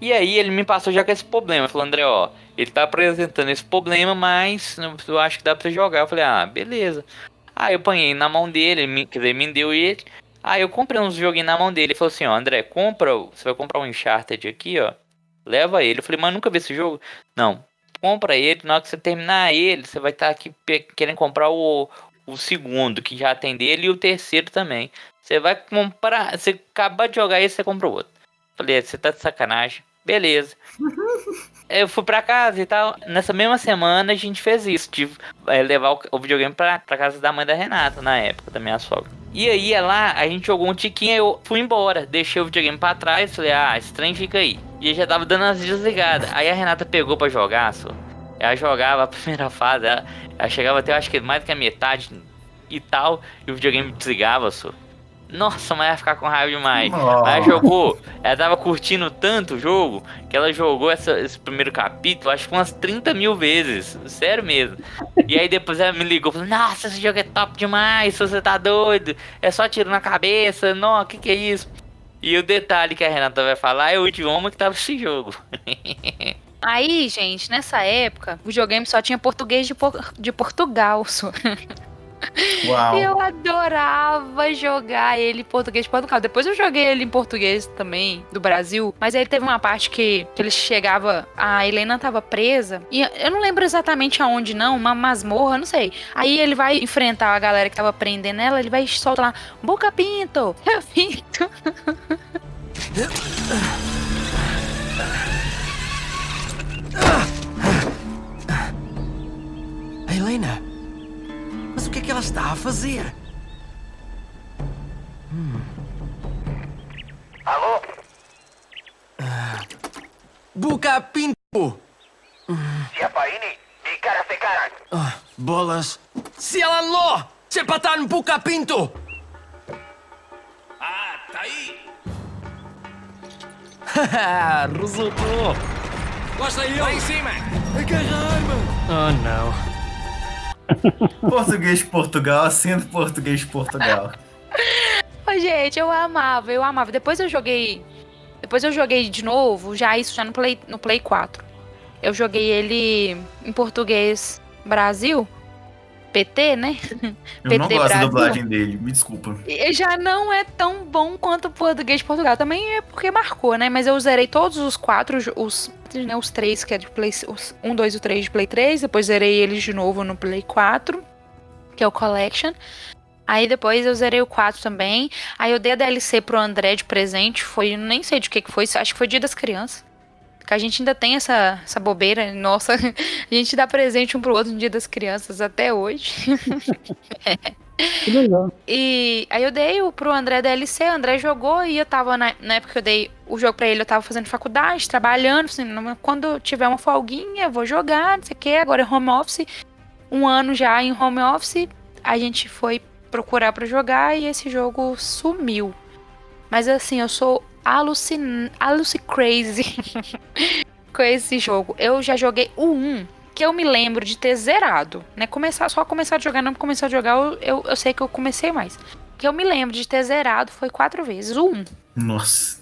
Speaker 3: E aí ele me passou já com esse problema. Falou, André, ó, ele tá apresentando esse problema, mas eu acho que dá pra você jogar. Eu falei, ah, beleza. Aí eu apanhei na mão dele, me, quer dizer, me deu ele. Aí eu comprei uns joguinhos na mão dele. Ele falou assim, ó, André, compra, você vai comprar um Uncharted aqui, ó. Leva ele. Eu falei, mas nunca vi esse jogo. Não, compra ele, na hora que você terminar ele, você vai estar aqui pe- querendo comprar o, o segundo, que já tem dele, e o terceiro também. Você vai comprar. Você acabar de jogar esse, você compra o outro. Falei, você tá de sacanagem. Beleza. eu fui pra casa e tal. Nessa mesma semana a gente fez isso. De é, levar o, videogame pra, pra casa da mãe da Renata, na época, da minha sogra. E aí é lá, a gente jogou um tiquinho, eu fui embora. Deixei o videogame pra trás. Falei, ah, trem fica aí. E já tava dando as desligadas. Aí a Renata pegou pra jogar, só. Ela jogava a primeira fase. Ela, ela chegava até, acho que mais do que a metade e tal. E o videogame desligava, só. Nossa, mas ia ficar com raiva demais. Mas ela jogou, ela tava curtindo tanto o jogo que ela jogou essa- esse primeiro capítulo, acho que umas 30 mil vezes. Sério mesmo. E aí depois ela me ligou falou: Nossa, esse jogo é top demais, você tá doido. É só tiro na cabeça, não, que que é isso? E o detalhe que a Renata vai falar é o idioma que tava esse jogo.
Speaker 2: Aí, gente, nessa época, o videogame só tinha português de, Por- de Portugal. só.
Speaker 6: Uau.
Speaker 2: Eu adorava jogar ele em português de Portugal. Depois eu joguei ele em português também, do Brasil. Mas aí teve uma parte que, que ele chegava. A Helena tava presa. E eu não lembro exatamente aonde, não. Uma masmorra, não sei. Aí ele vai enfrentar a galera que tava prendendo ela. Ele vai e solta lá: Boca Pinto! Eu pinto!
Speaker 8: Helena, mas o que é que ela está a fazer? Hum.
Speaker 10: Alô?
Speaker 8: Ah. Buca
Speaker 10: Pinto! Siapaini, de cara se cara!
Speaker 8: Ah, bolas! Sialan lo! Cepatan é tá Buca Pinto!
Speaker 10: Ah, tá aí!
Speaker 8: Haha, resultou! Lá está!
Speaker 10: Lá em cima!
Speaker 8: Agarra a arma! Oh, não!
Speaker 6: Português Portugal sendo português Portugal.
Speaker 2: Ô, gente, eu amava, eu amava. Depois eu joguei. Depois eu joguei de novo, já isso já no Play, no Play 4. Eu joguei ele em português Brasil. PT, né?
Speaker 6: Eu não
Speaker 2: PT
Speaker 6: gosto da
Speaker 2: Brasil.
Speaker 6: dublagem dele, me desculpa.
Speaker 2: Já não é tão bom quanto o português de Portugal. Também é porque marcou, né? Mas eu zerei todos os quatro, os, né, os três, que é de Play. Os 1, 2 e o 3 de Play 3. Depois zerei eles de novo no Play 4, que é o Collection. Aí depois eu zerei o 4 também. Aí eu dei a DLC pro André de presente. Foi, nem sei de que que foi. Acho que foi Dia das Crianças. Que a gente ainda tem essa, essa bobeira. Nossa, a gente dá presente um pro outro no Dia das Crianças até hoje.
Speaker 4: Que legal.
Speaker 2: E aí eu dei o pro André DLC, o André jogou e eu tava, na, na época que eu dei o jogo pra ele, eu tava fazendo faculdade, trabalhando, assim, quando tiver uma folguinha, eu vou jogar, não sei o que, agora é home office, um ano já em home office, a gente foi procurar pra jogar e esse jogo sumiu. Mas assim, eu sou alucin... aluci crazy com esse jogo. Eu já joguei o 1, que eu me lembro de ter zerado, né? Começar, só começar a jogar, não começar a jogar, eu, eu, eu sei que eu comecei mais. Que eu me lembro de ter zerado foi quatro vezes. O 1,
Speaker 6: Nossa.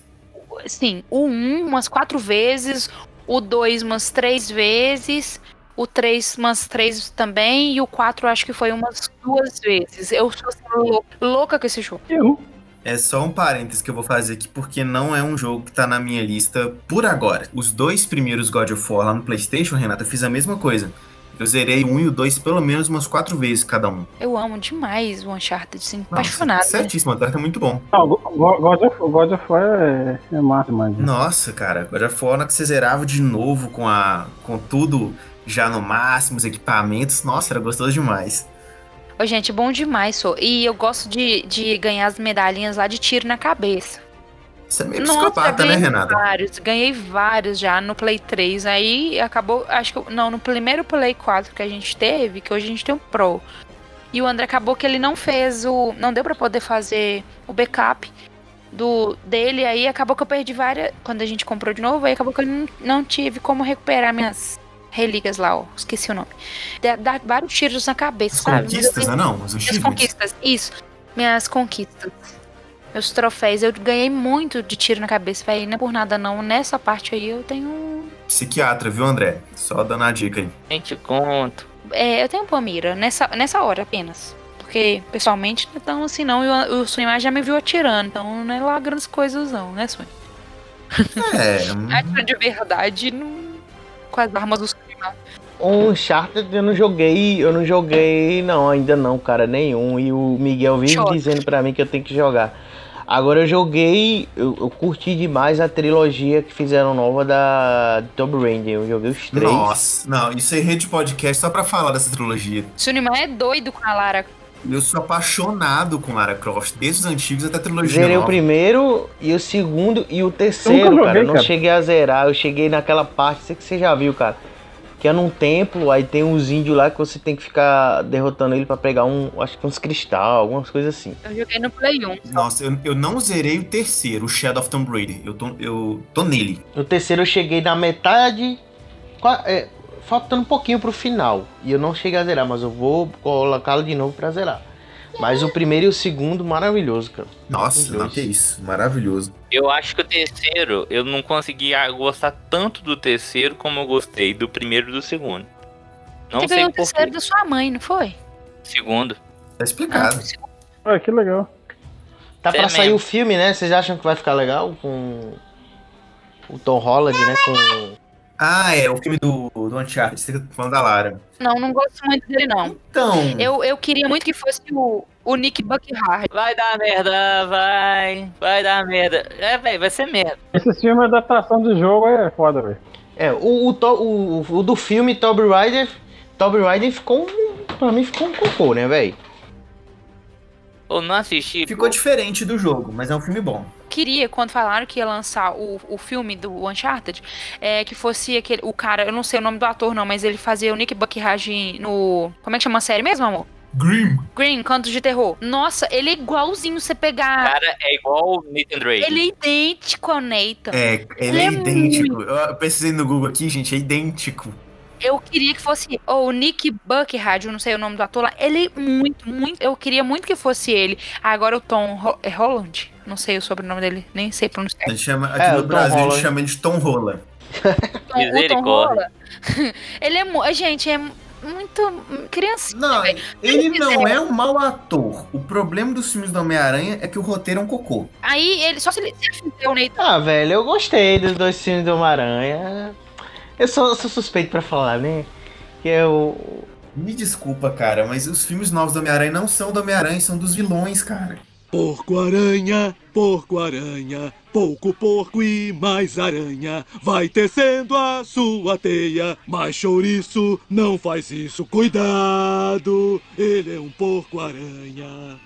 Speaker 2: sim, o 1 umas quatro vezes, o 2 umas três vezes, o 3 umas três também, e o 4 acho que foi umas duas vezes. Eu sou assim, lou- louca com esse jogo.
Speaker 4: Eu.
Speaker 6: É só um parênteses que eu vou fazer aqui, porque não é um jogo que tá na minha lista por agora. Os dois primeiros God of War lá no PlayStation, Renata, eu fiz a mesma coisa. Eu zerei o um e o dois pelo menos umas quatro vezes cada um.
Speaker 2: Eu amo demais o Uncharted, assim,
Speaker 6: Nossa,
Speaker 2: apaixonada.
Speaker 6: Certíssimo, o é muito bom.
Speaker 4: Não, God of, God of War é, é massa, mano.
Speaker 6: Nossa, cara, God of War, na hora que você zerava de novo com, a, com tudo já no máximo, os equipamentos, nossa, era gostoso demais.
Speaker 2: Ô, gente, bom demais, sou. E eu gosto de, de ganhar as medalhinhas lá de tiro na cabeça.
Speaker 6: Você é meio
Speaker 2: Nossa,
Speaker 6: psicopata, né, Renata?
Speaker 2: vários, ganhei vários já no Play 3. Aí acabou, acho que, não, no primeiro Play 4 que a gente teve, que hoje a gente tem um Pro. E o André acabou que ele não fez o, não deu pra poder fazer o backup do dele, aí acabou que eu perdi várias, quando a gente comprou de novo, aí acabou que eu não, não tive como recuperar minhas relíquias lá, ó, esqueci o nome. Dá, dá vários tiros na cabeça,
Speaker 6: As
Speaker 2: sabe?
Speaker 6: Conquistas, né? Não, os
Speaker 2: minhas
Speaker 6: achievements.
Speaker 2: conquistas, isso. Minhas conquistas. Meus troféus. Eu ganhei muito de tiro na cabeça, velho. Não é por nada, não. Nessa parte aí eu tenho.
Speaker 6: Psiquiatra, viu, André? Só dando a dica aí.
Speaker 3: Gente, conto.
Speaker 2: É, eu tenho pomira nessa, nessa hora apenas. Porque, pessoalmente, não é tão assim, não. E o, Suimar já me viu atirando. Então, não é lá grandes coisas, não, né, Suimar?
Speaker 6: É,
Speaker 2: Atira de verdade não... com as armas do Suimar.
Speaker 5: Um Uncharted eu não joguei, eu não joguei, não, ainda não, cara, nenhum. E o Miguel vive
Speaker 2: Choque.
Speaker 5: dizendo pra mim que eu tenho que jogar. Agora eu joguei, eu, eu curti demais a trilogia que fizeram nova da Tomb Raider. Eu joguei os três.
Speaker 6: Nossa, não, isso é rede podcast só pra falar dessa trilogia.
Speaker 2: Suimar é doido com a Lara.
Speaker 6: Eu sou apaixonado com Lara Croft, desde os antigos até a trilogia
Speaker 5: Zerei o
Speaker 6: nova.
Speaker 5: primeiro e o segundo e o
Speaker 4: Eu
Speaker 5: terceiro,
Speaker 4: nunca joguei,
Speaker 5: cara. Eu não
Speaker 4: cara.
Speaker 5: cheguei a zerar, eu cheguei naquela parte, sei que você já viu, cara. Que é num templo, aí tem uns índios lá que você tem que ficar derrotando ele pra pegar um, acho que uns cristal, algumas coisas assim.
Speaker 2: Eu joguei no Play 1.
Speaker 6: Nossa, eu, eu não zerei o terceiro, o Shadow of Tomb Raider. Eu tô, eu tô nele.
Speaker 5: No terceiro eu cheguei na metade, é, faltando um pouquinho pro final. E eu não cheguei a zerar, mas eu vou colocá-lo de novo pra zerar. Mas o primeiro e o segundo, maravilhoso, cara.
Speaker 6: Nossa,
Speaker 5: Os
Speaker 6: não, que isso. Maravilhoso.
Speaker 3: Eu acho que o terceiro, eu não consegui ah, gostar tanto do terceiro como eu gostei do primeiro e do segundo. Não
Speaker 2: Você
Speaker 3: sei
Speaker 2: ganhou o
Speaker 3: por
Speaker 2: terceiro
Speaker 3: quê.
Speaker 2: da sua mãe, não foi?
Speaker 3: Segundo.
Speaker 6: Tá explicado.
Speaker 4: Olha, que legal.
Speaker 5: Tá
Speaker 3: Cê
Speaker 5: pra
Speaker 3: é
Speaker 5: sair
Speaker 3: mesmo.
Speaker 5: o filme, né? Vocês acham que vai ficar legal com o Tom Holland, né? Com
Speaker 6: Ah, é, o filme do, do Uncharted, você tá falando da Lara.
Speaker 2: Não, não gosto muito dele, não.
Speaker 6: Então,
Speaker 2: Eu, eu queria muito que fosse o, o Nick Buckhart.
Speaker 3: Vai dar merda, vai. Vai dar merda. É, velho, vai ser merda.
Speaker 4: Esse filme, a adaptação do jogo é foda, velho.
Speaker 5: É, o, o, to- o, o do filme Tomb Raider, Tomb Raider ficou um, pra mim ficou um cocô, né, velho?
Speaker 3: Eu não assisti.
Speaker 6: Ficou diferente do jogo, mas é um filme bom.
Speaker 2: Queria, quando falaram que ia lançar o, o filme do Uncharted, é, que fosse aquele. O cara, eu não sei o nome do ator, não, mas ele fazia o Nick Buckhage no. Como é que chama a série mesmo, amor?
Speaker 6: Grimm.
Speaker 2: Green, Cantos de Terror. Nossa, ele é igualzinho você
Speaker 3: O
Speaker 2: pegar.
Speaker 3: cara é igual o Nathan Drake.
Speaker 2: Ele é idêntico ao Nathan.
Speaker 6: É, ele é,
Speaker 2: Ele é
Speaker 6: idêntico. Eu pesquisei no Google aqui, gente, é idêntico.
Speaker 2: Eu queria que fosse. Ou o Nick Buckhard, eu não sei o nome do ator lá. Ele é muito, muito. Eu queria muito que fosse ele. Agora o Tom Ho- é Holland. Não sei o sobrenome dele, nem sei pronunciar.
Speaker 6: A gente chama, aqui
Speaker 5: É, o
Speaker 6: no Brasil a
Speaker 5: Holland.
Speaker 6: gente chama ele de Tom Rola.
Speaker 2: Tom- o Tom
Speaker 3: Misericórdia.
Speaker 2: Holland. ele é. Gente, é muito. Criancinha.
Speaker 6: Não,
Speaker 2: velho.
Speaker 6: ele não é um mau ator. O problema dos filmes do Homem-Aranha é que o roteiro é um cocô.
Speaker 2: Aí ele. Só se ele se ele fizer o Nathan.
Speaker 5: Ah, velho, eu gostei dos dois filmes do Homem-Aranha. Eu sou, sou suspeito pra falar, né? Que eu.
Speaker 6: Me desculpa, cara, mas os filmes novos do Homem-Aranha não são do Homem-Aranha, são dos vilões, cara.
Speaker 9: Porco-aranha, porco-aranha, pouco porco e mais aranha. Vai tecendo a sua teia, mas chouriço não faz isso. Cuidado, ele é um porco-aranha.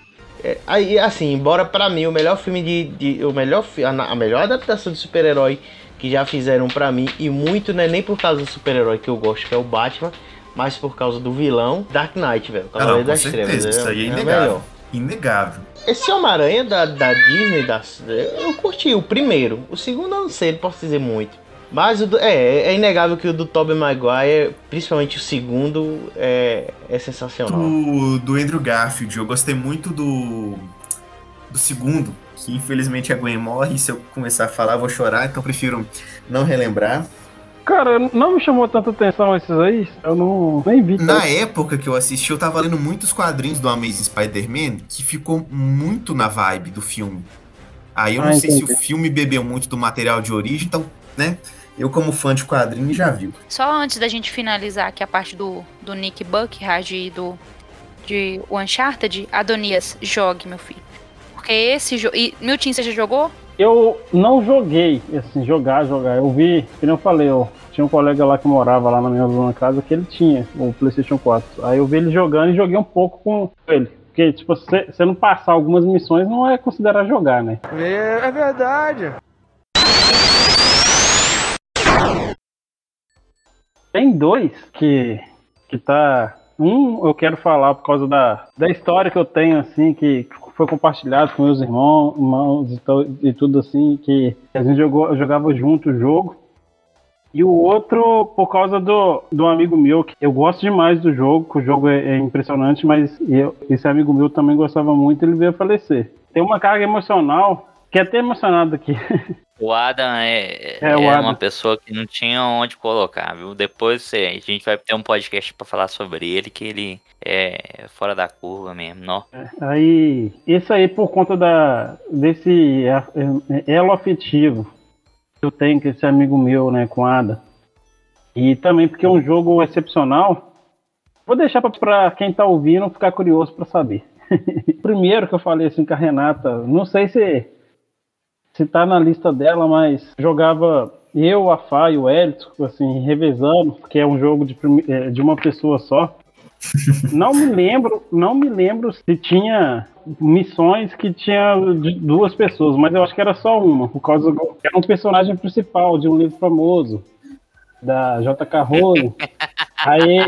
Speaker 5: é, aí, assim, embora pra mim o melhor filme de. de- o melhor, fi- a, a melhor adaptação de super-herói que já fizeram pra mim, e muito não é nem por causa do super-herói que eu gosto, que é o Batman, mas por causa do vilão Dark Knight, velho.
Speaker 6: Ah,
Speaker 5: Cavaleiro
Speaker 6: com
Speaker 5: das Trevas.
Speaker 6: certeza, isso
Speaker 5: é-
Speaker 6: aí é
Speaker 5: é
Speaker 6: inegável.
Speaker 5: melhor.
Speaker 6: Inegável.
Speaker 5: Esse Homem-Aranha da, da Disney, da, eu curti o primeiro. O segundo eu não sei, não posso dizer muito. Mas do- é, é inegável que o do Tobey Maguire, principalmente o segundo, é, é sensacional.
Speaker 6: Do, do Andrew Garfield, eu gostei muito do. do segundo, que infelizmente a Gwen morre. E se eu começar a falar, eu vou chorar, então eu prefiro não relembrar.
Speaker 4: Cara, não me chamou tanta atenção esses aí. Eu não nem vi.
Speaker 6: Na época que eu assisti, eu tava lendo muitos quadrinhos do Amazing Spider-Man que ficou muito na vibe do filme. Aí eu não
Speaker 4: Ah,
Speaker 6: sei se
Speaker 4: entendi.
Speaker 6: o filme bebeu muito do material de origem, então, né? Eu, como fã de quadrinhos, já viu.
Speaker 2: Só antes da gente finalizar aqui a parte do, do Nick Buckhard e do de Uncharted, Adonias, jogue, meu filho. Porque esse jogo. E Milton, você já jogou?
Speaker 4: Eu não joguei, assim, jogar, jogar. Eu vi, que nem eu falei, eu tinha um colega lá que morava lá na minha zona casa que ele tinha o PlayStation 4. Aí eu vi ele jogando e joguei um pouco com ele. Porque, tipo, se você não passar algumas missões, não é considerar jogar, né?
Speaker 8: É, é verdade.
Speaker 4: Tem dois que, que tá. Um eu quero falar por causa da, da história que eu tenho, assim, que foi compartilhado com meus irmãos, irmãos e, e tudo assim, que a gente jogou, jogava junto o jogo. E o outro por causa do, do amigo meu, que eu gosto demais do jogo, que o jogo é, é impressionante, mas eu- esse amigo meu também gostava muito, ele veio a falecer. Tem uma carga emocional, que é até emocionado aqui.
Speaker 3: O Adam é,
Speaker 4: É,
Speaker 3: é
Speaker 4: o
Speaker 3: uma
Speaker 4: Adam.
Speaker 3: pessoa que não tinha onde colocar, viu? Depois é, a gente vai ter um podcast pra falar sobre ele, que ele é fora da curva mesmo, não?
Speaker 4: Aí, isso aí por conta da, desse é, é, elo afetivo que eu tenho com esse amigo meu, né, com a Ada. E também porque é um jogo excepcional. Vou deixar para quem tá ouvindo ficar curioso para saber. Primeiro que eu falei assim com a Renata, não sei se se tá na lista dela, mas jogava eu, a Fá e o Elton, assim, revezando, porque é um jogo de, é, de uma pessoa só. Não me lembro, não me lembro se tinha missões que tinha de duas pessoas, mas eu acho que era só uma, por causa do, era um personagem principal de um livro famoso da J.K. Rowling. Aí,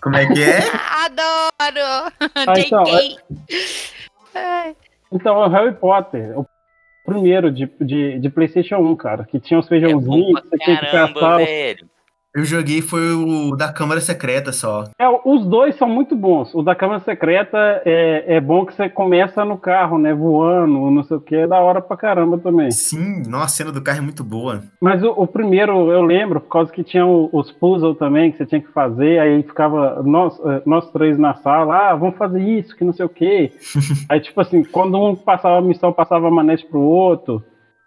Speaker 6: Como é que é?
Speaker 2: Adoro!
Speaker 4: Ah, então.
Speaker 2: Ai.
Speaker 4: então é o Harry Potter, o primeiro de, de, de PlayStation 1, cara, que tinha os
Speaker 3: É
Speaker 4: feijãozinhos,
Speaker 3: bom pra
Speaker 4: você tinha que caçar
Speaker 3: velho.
Speaker 6: Eu joguei foi o da Câmara Secreta só.
Speaker 4: É, os dois são muito bons. O da Câmara Secreta é, é bom que você começa no carro, né? Voando, não sei o que, é da hora pra caramba também.
Speaker 6: Sim, nossa, a cena do carro é muito boa.
Speaker 4: Mas o, o primeiro eu lembro, por causa que tinha o- os puzzles também que você tinha que fazer, aí ficava nós, eh, nós três na sala, ah, vamos fazer isso, que não sei o quê. aí, tipo assim, quando um passava a missão, passava a manete pro outro.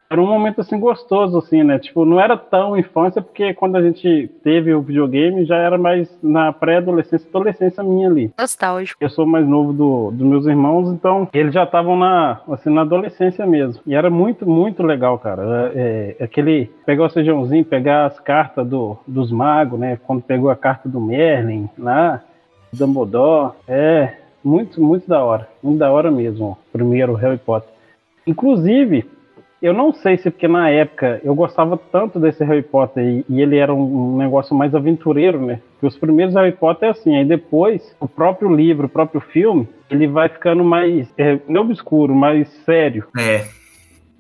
Speaker 4: Era um momento assim gostoso, assim, né? Tipo, não era tão infância, porque quando a gente teve o videogame já era mais na pré-adolescência, adolescência minha ali.
Speaker 2: Nostálgico.
Speaker 4: Eu sou mais novo do, dos meus irmãos, então eles já estavam na, assim, na adolescência mesmo. E era muito, muito legal, cara. É, é, aquele pegar o feijãozinho, pegar as cartas do, dos magos, né? Quando pegou a carta do Merlin lá, do Dumbledore. É, Muito, muito da hora. Muito da hora mesmo, primeiro Harry Potter. Inclusive, eu não sei se porque na época eu gostava tanto desse Harry Potter e, e ele era um, um negócio mais aventureiro, né? Que os primeiros Harry Potter é assim, aí depois o próprio livro, o próprio filme, ele vai ficando mais, é, não obscuro, mais sério.
Speaker 6: É.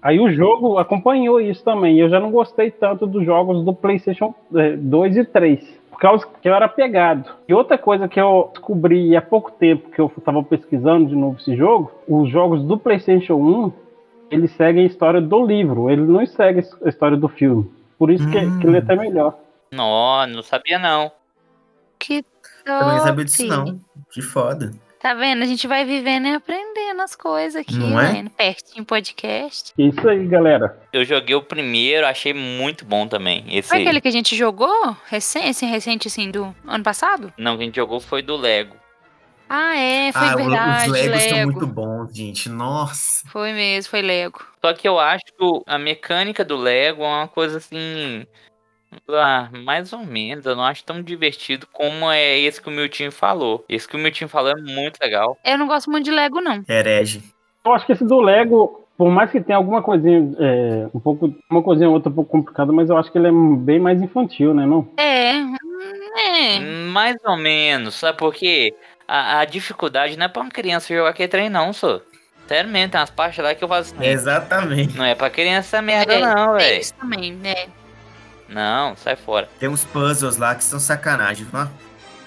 Speaker 4: Aí o jogo acompanhou isso também. Eu já não gostei tanto dos jogos do PlayStation é, 2 e 3. Por causa que eu era pegado. E outra coisa que eu descobri há pouco tempo que eu estava pesquisando de novo esse jogo, os jogos do PlayStation 1, eles seguem a história do livro, ele não segue a história do filme. Por isso que,
Speaker 6: Hum.
Speaker 4: que ele é até melhor.
Speaker 3: Não, não sabia não.
Speaker 2: Que
Speaker 6: Também não sabia
Speaker 2: top.
Speaker 6: disso, não. Que foda.
Speaker 2: Tá vendo? A gente vai vivendo e aprendendo as coisas aqui,
Speaker 6: Não é?
Speaker 2: né? Pertinho podcast.
Speaker 4: É Isso aí, galera.
Speaker 3: Eu joguei o primeiro, achei muito bom também. Esse
Speaker 2: Foi aquele que a gente jogou? Recente, assim, recente, assim, do ano passado?
Speaker 3: Não, que a gente jogou foi do Lego.
Speaker 2: Ah, é, foi
Speaker 6: ah,
Speaker 2: verdade.
Speaker 6: os Legos estão
Speaker 2: Lego.
Speaker 6: muito bons, gente. Nossa.
Speaker 2: Foi mesmo, foi Lego.
Speaker 3: Só que eu acho que a mecânica do Lego é uma coisa assim. ah, mais ou menos. Eu não acho tão divertido como é esse que o Miltinho falou. Esse que o Miltinho falou é muito legal.
Speaker 2: Eu não gosto muito de Lego, não.
Speaker 6: Herege.
Speaker 4: Eu acho que esse do Lego, por mais que tenha alguma coisinha, é, um pouco, uma coisinha ou outra um pouco complicada, mas eu acho que ele é bem mais infantil, né, não?
Speaker 2: É, é.
Speaker 3: Mais ou menos, sabe por quê? A, a dificuldade não é pra uma criança jogar aquele trem, não, só. Sério mesmo, tem umas partes lá que eu faço assim.
Speaker 6: Exatamente.
Speaker 3: Não é pra criança essa merda,
Speaker 2: É,
Speaker 3: não, velho.
Speaker 2: Isso também, né?
Speaker 3: Não, sai fora.
Speaker 6: Tem uns puzzles lá que são sacanagem, ó.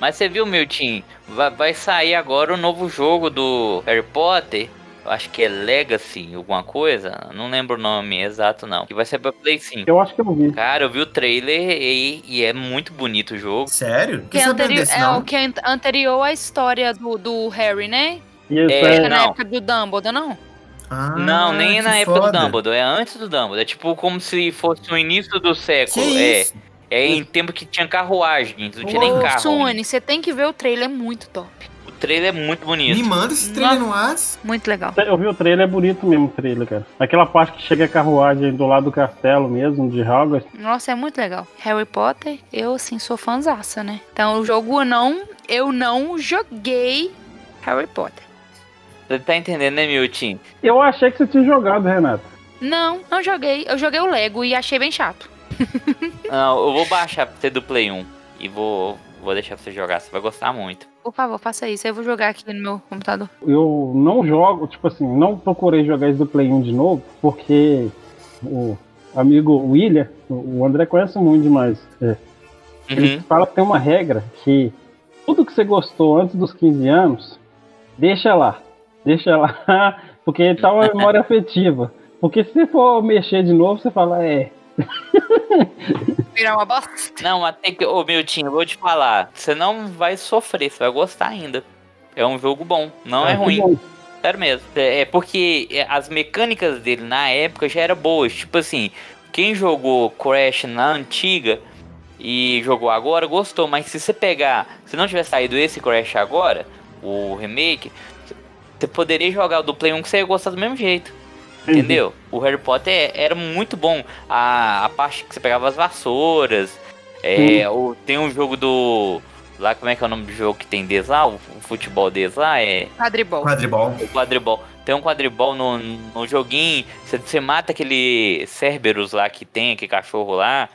Speaker 3: Mas você viu, Miltinho? Vai, vai sair agora o novo jogo do Harry Potter. Eu acho que é Legacy, alguma coisa. Não lembro o nome exato, não. Que vai ser pra Play 5.
Speaker 4: Eu acho que eu vi.
Speaker 3: Cara, eu vi o trailer e, e é muito bonito o jogo.
Speaker 6: Sério?
Speaker 2: Que é, anteri- é o que é ant- anterior à história do, do Harry, né?
Speaker 4: Esse
Speaker 3: É,
Speaker 2: É,
Speaker 4: é,
Speaker 2: na
Speaker 3: não.
Speaker 2: época do Dumbledore, não?
Speaker 6: Ah,
Speaker 3: não, nem
Speaker 6: que
Speaker 3: na época
Speaker 6: foda.
Speaker 3: do Dumbledore, é antes do Dumbledore. É tipo como se fosse o início do século.
Speaker 6: Que
Speaker 3: é.
Speaker 6: isso?
Speaker 3: É em tempo que tinha carruagem, não tinha nem
Speaker 2: Ô,
Speaker 3: carro.
Speaker 2: Sune, você tem que ver o trailer, é muito top.
Speaker 3: O trailer é muito bonito.
Speaker 6: Me manda esse trailer no Whats.
Speaker 2: Muito legal.
Speaker 4: Eu vi o trailer, é bonito mesmo o trailer, cara. Aquela parte que chega a carruagem do lado do castelo mesmo, de Hogwarts.
Speaker 2: Nossa, é muito legal. Harry Potter, eu assim sou fãzaça, né? Então o jogo eu não, eu não joguei Harry Potter.
Speaker 3: Você tá entendendo, né, Milton?
Speaker 4: Eu achei que você tinha jogado, Renato.
Speaker 2: Não, não joguei. Eu joguei o Lego e achei bem chato.
Speaker 3: Não, eu vou baixar pra você do Play 1 e vou, vou deixar pra você jogar, você vai gostar muito.
Speaker 2: Por favor, faça isso. Eu vou jogar aqui no meu computador.
Speaker 4: Eu não jogo, tipo assim, não procurei jogar esse do Play 1 de novo, porque o amigo William, o André conhece muito demais. é, Ele
Speaker 3: Uhum.
Speaker 4: fala que tem uma regra que tudo que você gostou antes dos 15 anos, deixa lá. Deixa lá, porque tá uma memória afetiva. Porque se você for mexer de novo, você fala, é.
Speaker 2: Virar uma bosta.
Speaker 3: Não, mas tem que. Ô, Miltinho, vou te falar. Você não vai sofrer, você vai gostar ainda. É um jogo bom, não é
Speaker 4: que
Speaker 3: ruim.
Speaker 4: bom.
Speaker 3: Sério mesmo. É é porque é, as mecânicas dele na época já eram boas. Tipo assim, quem jogou Crash na antiga e jogou agora, gostou. Mas se você pegar. Se não tivesse saído esse Crash agora, o remake, você poderia jogar o do Play 1 que você ia gostar do mesmo jeito. Entendeu? O Harry Potter é- era muito bom. A, a parte que você pegava as vassouras. É, o, tem um jogo do. Lá, como é que é o nome do jogo que tem deles lá? O, o futebol deles lá? É.
Speaker 2: Quadribol.
Speaker 6: Quadribol.
Speaker 3: O quadribol. Tem um quadribol no, no joguinho. Você, você mata aquele Cerberus lá que tem, aquele cachorro lá.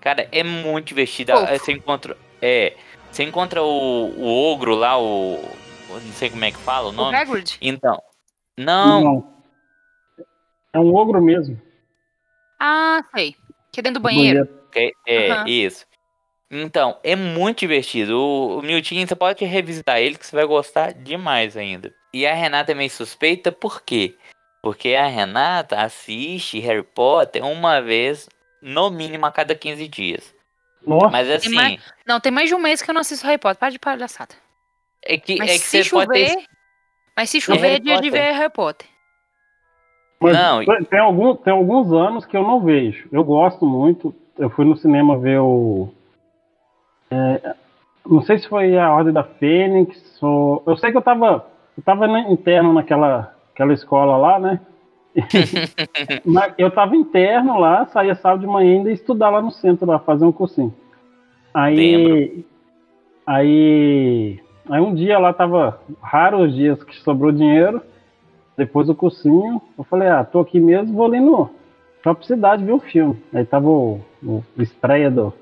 Speaker 3: Cara, é muito divertido. Você encontra. É. Você encontra o, o ogro lá, o. o- Não sei como é que fala o
Speaker 2: O
Speaker 3: nome.
Speaker 2: Hagrid?
Speaker 3: Então. Não.
Speaker 4: É um ogro mesmo.
Speaker 2: Ah, sei. Que é dentro do banheiro.
Speaker 3: É, é,
Speaker 2: Aham.
Speaker 3: isso. Então, é muito divertido. O, o Miltinho, você pode revisitar ele que você vai gostar demais ainda. E a Renata é meio suspeita, por quê? Porque a Renata assiste Harry Potter uma vez, no mínimo, a cada 15 dias.
Speaker 4: Nossa,
Speaker 3: Mas
Speaker 2: Tem
Speaker 3: assim,
Speaker 2: mais- Não, tem mais de um mês que eu não assisto Harry Potter. Para de palhaçada.
Speaker 3: é que,
Speaker 2: Mas
Speaker 3: é que
Speaker 2: se
Speaker 3: você pode
Speaker 2: chover.
Speaker 3: ter.
Speaker 2: Mas se chover, é dia de ver Harry Potter.
Speaker 4: Mas
Speaker 3: Não,
Speaker 4: tem- algum, tem alguns anos que eu não vejo. Eu gosto muito. Eu fui no cinema ver o. é, não sei se foi a Ordem da Fênix. Ou, eu sei que eu tava, eu tava interno naquela aquela escola lá, né? Mas eu tava interno lá, saía sábado de manhã e ainda ia estudar lá no centro, lá, fazer um cursinho. Aí.
Speaker 3: Lembro.
Speaker 4: Aí. Aí um dia lá tava raros os dias que sobrou dinheiro. Depois do cursinho, eu falei, ah, tô aqui mesmo, vou ali no própria cidade ver um filme. Aí tava o, o estreia do,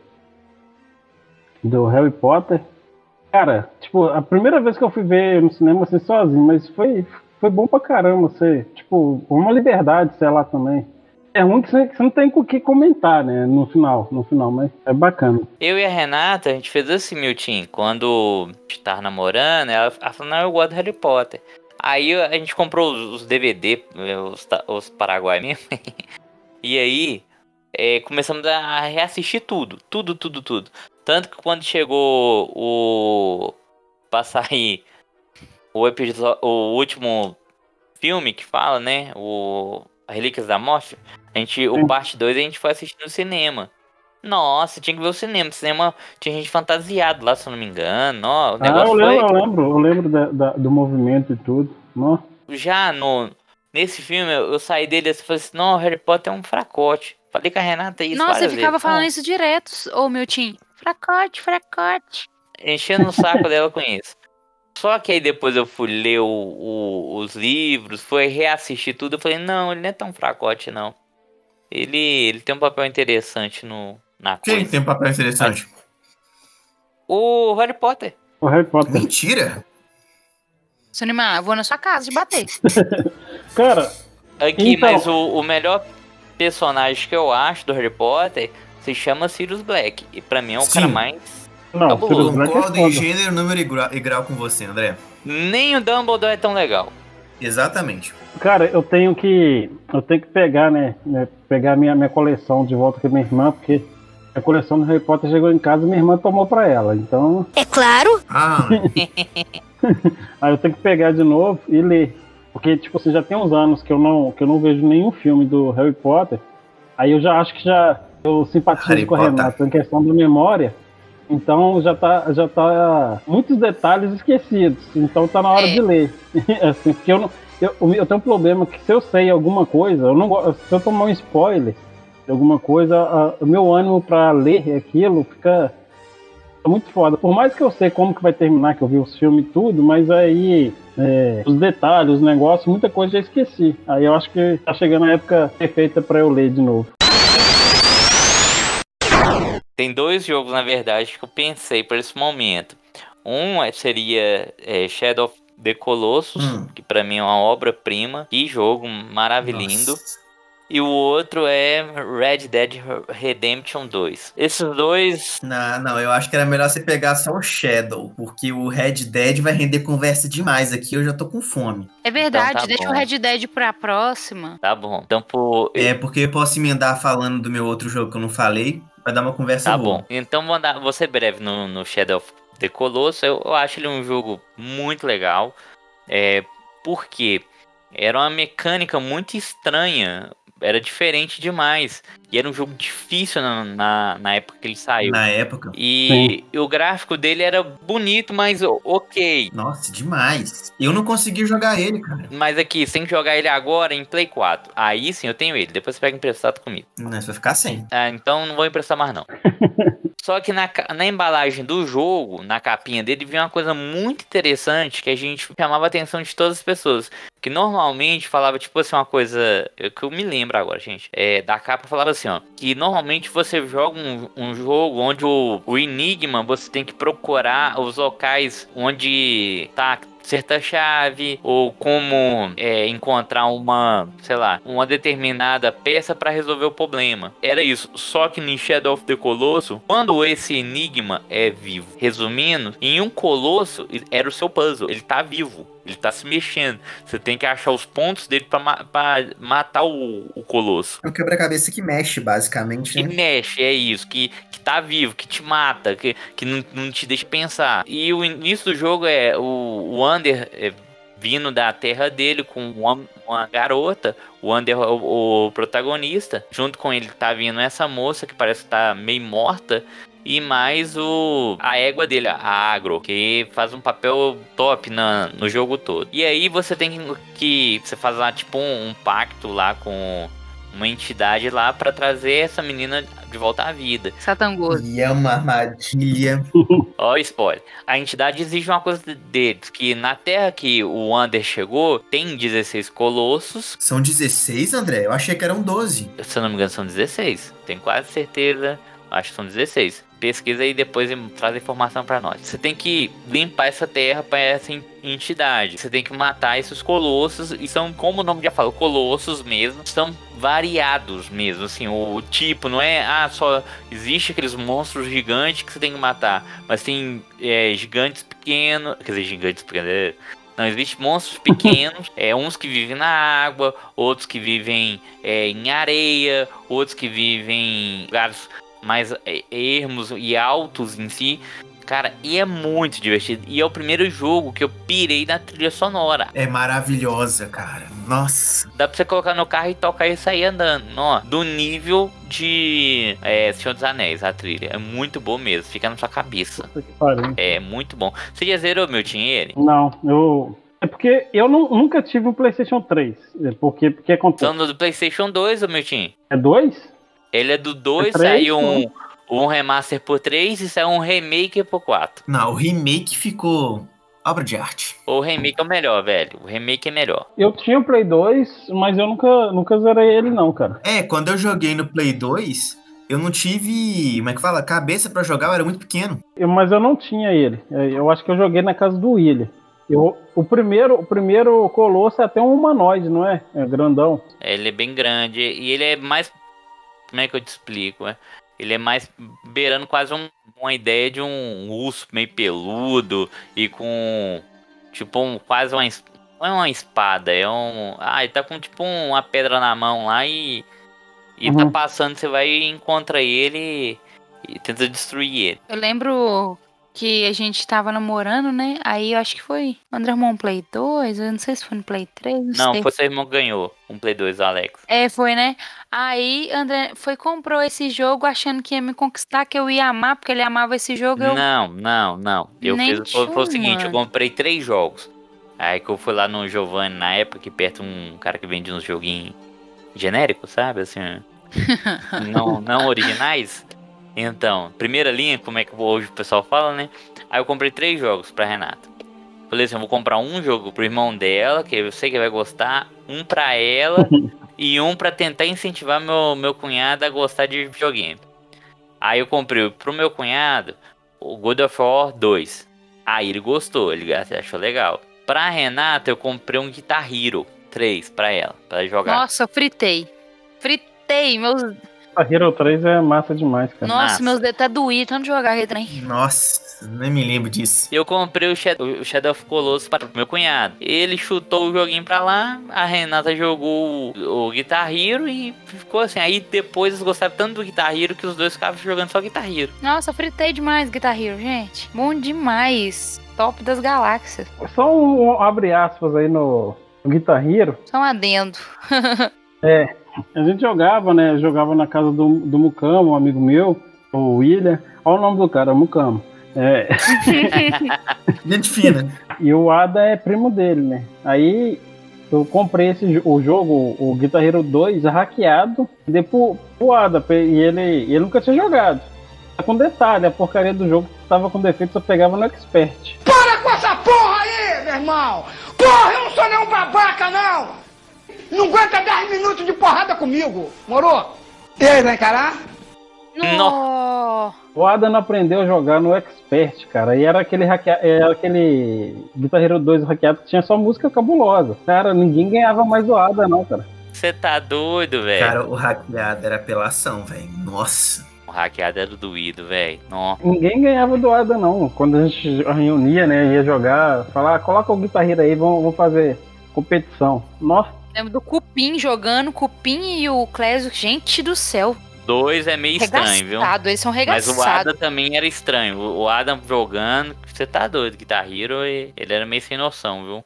Speaker 4: do Harry Potter. Cara, tipo, a primeira vez que eu fui ver no cinema assim sozinho, mas foi, foi bom pra caramba. Você, tipo, uma liberdade, sei lá, também. É ruim que você, não tem com o que comentar, né? No final, no final, mas é bacana.
Speaker 3: Eu e a Renata, a gente fez assim, Milton, quando tava namorando, ela, ela falou, não, eu gosto do Harry Potter. Aí a gente comprou os, os DVD, os, ta- os Paraguai mesmo. e aí é, começamos a reassistir tudo. Tudo, tudo, tudo. Tanto que quando chegou o. Pra sair o, episódio, o último filme que fala, né? O Relíquias da Morte. A gente, o parte 2 a gente foi assistir no cinema. Nossa, tinha que ver o cinema. O cinema tinha gente fantasiado lá, se eu não me engano. Ó, o
Speaker 4: Ah,
Speaker 3: negócio
Speaker 4: eu
Speaker 3: foi.
Speaker 4: lembro, eu lembro, eu lembro da- da- do movimento e tudo. Nossa.
Speaker 3: já no nesse filme eu, eu saí dele e falei assim, não, Harry Potter é um fracote. Falei com a Renata isso
Speaker 2: Nossa, eu
Speaker 3: várias
Speaker 2: ficava
Speaker 3: vezes.
Speaker 2: falando isso direto, ô meu Tim. Fracote, fracote.
Speaker 3: Enchendo o saco dela com isso. Só que aí depois eu fui ler o- o- os livros, fui reassistir tudo, eu falei, não, ele não é tão fracote, não. Ele, ele tem um papel interessante no, na
Speaker 6: Quem
Speaker 3: coisa.
Speaker 6: tem um papel interessante?
Speaker 3: O Harry Potter.
Speaker 4: O Harry Potter.
Speaker 6: Mentira!
Speaker 2: Se animar, eu vou na sua casa te bater.
Speaker 4: Cara,
Speaker 3: Aqui,
Speaker 4: Então-
Speaker 3: mas o, o melhor personagem que eu acho do Harry Potter se chama Sirius Black. E pra mim é o
Speaker 6: Sim.
Speaker 3: cara mais.
Speaker 4: não,
Speaker 3: Cabuloso.
Speaker 4: Sirius Black é
Speaker 6: Concordo em
Speaker 4: foda.
Speaker 6: gênero, número e grau, e grau com você, André.
Speaker 3: Nem o Dumbledore é tão legal.
Speaker 6: Exatamente.
Speaker 4: Cara, eu tenho que. Eu tenho que pegar, né? né, Pegar minha, minha coleção de volta com a minha irmã, porque a coleção do Harry Potter chegou em casa e minha irmã tomou pra ela. Então,
Speaker 11: É claro.
Speaker 6: Ah,
Speaker 4: aí eu tenho que pegar de novo e ler. Porque, tipo, assim, já tem uns anos que eu não, que eu não vejo nenhum filme do Harry Potter. Aí eu já acho que já. Eu simpatizo
Speaker 6: Harry
Speaker 4: com a
Speaker 6: Potter.
Speaker 4: Renata em questão da memória. Então já tá, já tá muitos detalhes esquecidos. Então tá na hora
Speaker 2: É.
Speaker 4: de ler. assim, porque eu, não, eu, eu tenho um problema que se eu sei alguma coisa, eu não se eu tomar um spoiler de alguma coisa, a- o meu ânimo pra ler aquilo fica muito foda. Por mais que eu sei como que vai terminar, que eu vi os filmes e tudo, mas aí é, os detalhes, os negócios, muita coisa eu já esqueci. Aí eu acho que tá chegando a época perfeita pra eu ler de novo.
Speaker 3: Tem dois jogos, na verdade, que eu pensei para esse momento. Um é- seria é, Shadow of the Colossus,
Speaker 6: Hum.
Speaker 3: que pra mim é uma obra-prima. Que jogo maravilhoso. E o outro é Red Dead Redemption 2. Esses dois.
Speaker 6: Não, não, eu acho que era melhor você pegar só o Shadow, porque o Red Dead vai render conversa demais aqui, eu já tô com fome.
Speaker 2: É verdade,
Speaker 3: Então tá
Speaker 2: deixa
Speaker 3: bom.
Speaker 2: o Red Dead pra próxima.
Speaker 3: Tá bom. Então, por.
Speaker 6: É, porque eu posso emendar falando do meu outro jogo que eu não falei, vai dar uma conversa
Speaker 3: Tá
Speaker 6: boa.
Speaker 3: bom. Então vou, andar, vou ser breve no, no Shadow of the Colossus. Eu, eu acho ele um jogo muito legal. É, porque era uma mecânica muito estranha. Era diferente demais. E era um jogo difícil na, na, na época que ele saiu.
Speaker 6: Na época.
Speaker 3: E, o gráfico dele era bonito, mas o- ok.
Speaker 6: Nossa, demais. Eu não consegui jogar ele, cara.
Speaker 3: Mas aqui, sem jogar ele agora em Play 4. Aí sim eu tenho ele. Depois você pega emprestado comigo.
Speaker 6: Não, você vai ficar sem.
Speaker 3: Ah, então não vou emprestar mais não. Só que na, na embalagem do jogo, na capinha dele, vinha uma coisa muito interessante que a gente chamava a atenção de todas as pessoas. Que normalmente falava, tipo assim, uma coisa eu- que eu me lembro agora, gente. É, da capa falava assim, ó. Que normalmente você joga um, um jogo onde o, o enigma você tem que procurar os locais onde tá certa chave ou como é, encontrar uma, sei lá, uma determinada peça para resolver o problema. Era isso. Só que no Shadow of the Colosso, quando esse enigma é vivo, resumindo, em um colosso era o seu puzzle. Ele tá vivo. Ele tá se mexendo. Você tem que achar os pontos dele pra, ma- pra matar o, o colosso.
Speaker 6: É um quebra-cabeça que mexe, basicamente,
Speaker 3: Que
Speaker 6: né?
Speaker 3: mexe, é isso, que, que tá vivo, que te mata, que, que não, não te deixa pensar. E o início do jogo é o, o Wander é, vindo da terra dele com uma, uma garota. O Wander é o, o protagonista. Junto com ele tá vindo essa moça que parece estar meio morta. E mais o a égua dele, a Agro, que faz um papel top na, no jogo todo. E aí você tem que. que você faz lá tipo um, um pacto lá com uma entidade lá pra trazer essa menina de volta à vida.
Speaker 2: Satangoso.
Speaker 6: E é uma armadilha.
Speaker 3: Ó, spoiler. A entidade exige uma coisa deles, que na Terra que o Wander chegou, tem 16 colossos.
Speaker 6: São 16, André? Eu achei que eram 12.
Speaker 3: Se eu não me engano, são 16. Tenho quase certeza. Acho que são 16. Pesquisa aí depois e traz a informação pra nós. Você tem que limpar essa terra para essa en- entidade. Você tem que matar esses colossos. E são, como o nome já fala, colossos mesmo. São variados mesmo. Assim, o, o tipo não é. Ah, só existe aqueles monstros gigantes que você tem que matar. Mas tem é, gigantes pequenos. Quer dizer, gigantes pequenos. é, Não, existem monstros pequenos, é, uns que vivem na água, outros que vivem é, em areia, outros que vivem em lugares mais é, ermos e altos em si. Cara, e é muito divertido. E é o primeiro jogo que eu pirei na trilha sonora.
Speaker 6: É maravilhosa, cara. Nossa.
Speaker 3: Dá pra você colocar no carro e tocar e sair andando. Ó, do nível de é, Senhor dos Anéis, a trilha. É muito bom mesmo, fica na sua cabeça. É muito bom. Você já zerou, meu ele?
Speaker 4: Não, eu. É porque eu nu- nunca tive um PlayStation 3. É Porque, porque acontece.
Speaker 3: São do PlayStation 2, ô Milton.
Speaker 4: É dois?
Speaker 3: Ele é do 2,
Speaker 4: É
Speaker 3: saiu um,
Speaker 4: né?
Speaker 3: um remaster por 3 e saiu um remake por 4.
Speaker 6: Não, o remake ficou obra de arte.
Speaker 3: O remake é o melhor, velho. O remake é melhor.
Speaker 4: Eu tinha o Play 2, mas eu nunca, nunca zerei ele, não, cara.
Speaker 6: É, quando eu joguei no Play 2, eu não tive, como é que fala, cabeça pra jogar, eu era muito pequeno.
Speaker 4: Eu- mas eu não tinha ele. É, Eu acho que eu joguei na casa do William. Eu, o, primeiro, o primeiro Colosso é até um humanoide, não é? É grandão.
Speaker 3: Ele é bem grande e ele é mais. Como é que eu te explico? é? Ele é mais beirando quase um- uma ideia de um urso meio peludo e com. Tipo, um, quase uma. Não é uma espada, é um. Ah, ele tá com tipo uma pedra na mão lá e. E tá
Speaker 4: Uhum.
Speaker 3: passando, você vai e encontra ele e tenta destruir ele.
Speaker 2: Eu lembro que a gente tava namorando, né? Aí eu acho que foi. André arrumou um Play 2, eu não sei se foi no Play 3, não,
Speaker 3: Não, foi seu irmão que ganhou um Play 2, o Alex.
Speaker 2: É, foi, né? Aí André foi comprou esse jogo achando que ia me conquistar, que eu ia amar, porque ele amava esse jogo. Eu...
Speaker 3: Não, não, não. Eu
Speaker 2: Nem
Speaker 3: fiz foi, foi o seguinte, eu comprei três jogos. Aí que eu fui lá no Giovanni na época, que perto um cara que vende uns joguinhos genéricos, sabe? Assim, não, não originais. Então, primeira linha, como é que hoje o pessoal fala, né? Aí eu comprei três jogos pra Renata. Falei assim, eu vou comprar um jogo pro irmão dela, que eu sei que vai gostar, um pra ela e um pra tentar incentivar meu, meu cunhado a gostar de videogame. Aí eu comprei pro meu cunhado o God of War 2. Aí ele gostou, ele achou legal. Pra Renata eu comprei um Guitar Hero 3 pra ela, pra jogar.
Speaker 2: Nossa, eu fritei. Fritei. Meus...
Speaker 4: A Hero 3 é massa demais, cara.
Speaker 2: Nossa,
Speaker 3: Massa.
Speaker 2: meus dedos tá doído tanto jogar aquele trem.
Speaker 6: Nossa, nem me lembro disso.
Speaker 3: Eu comprei o Shadow, o Shadow of Colossus para o meu cunhado. Ele chutou o joguinho pra lá, a Renata jogou o, o Guitar Hero e ficou assim. Aí depois eles gostaram tanto do Guitar Hero que os dois ficavam jogando só Guitar Hero.
Speaker 2: Nossa, fritei demais Guitar Hero, gente. Bom demais. Top das galáxias.
Speaker 4: Só um, um abre aspas aí no, no Guitar Hero.
Speaker 2: Só um adendo.
Speaker 4: É, a gente jogava, né? Jogava na casa do, do Mucamo, um amigo meu, o William. Olha o nome do cara, Mucamo. É,
Speaker 6: Gente fina.
Speaker 4: e o Ada é primo dele, né? Aí eu comprei esse, o jogo, o Guitar Hero 2, hackeado, e dei pro, pro Ada, e ele, e ele nunca tinha jogado. Tá Com detalhe, a porcaria do jogo tava com defeito, só pegava no Expert.
Speaker 10: Para com essa porra aí, meu irmão! Porra, eu não sou nenhum babaca, não! Não aguenta 10 minutos de porrada comigo, morou? E aí, vai encarar?
Speaker 2: No.
Speaker 4: O Ada não aprendeu a jogar no Expert, cara. E era aquele hackea... era aquele Guitar Hero 2 hackeado que tinha só música cabulosa. Cara, ninguém ganhava mais do Ada, não, cara.
Speaker 3: Você tá doido, velho?
Speaker 6: Cara, o hackeado era apelação, velho. Nossa.
Speaker 3: O hackeado era doído, velho. Nossa.
Speaker 4: Ninguém ganhava do Ada, não. Quando a gente reunia, né, ia jogar, falar, ah, coloca o Guitar Hero aí, vamos, vamos fazer competição. Nossa,
Speaker 2: Lembro do Cupim jogando, Cupim e o Clésio. Gente do céu.
Speaker 3: Dois é meio estranho, viu?
Speaker 2: Eles são
Speaker 3: Mas
Speaker 2: regaçados.
Speaker 3: o Adam também era estranho. O Adam jogando, você tá doido. Guitar Hero, e- ele era meio sem noção, viu?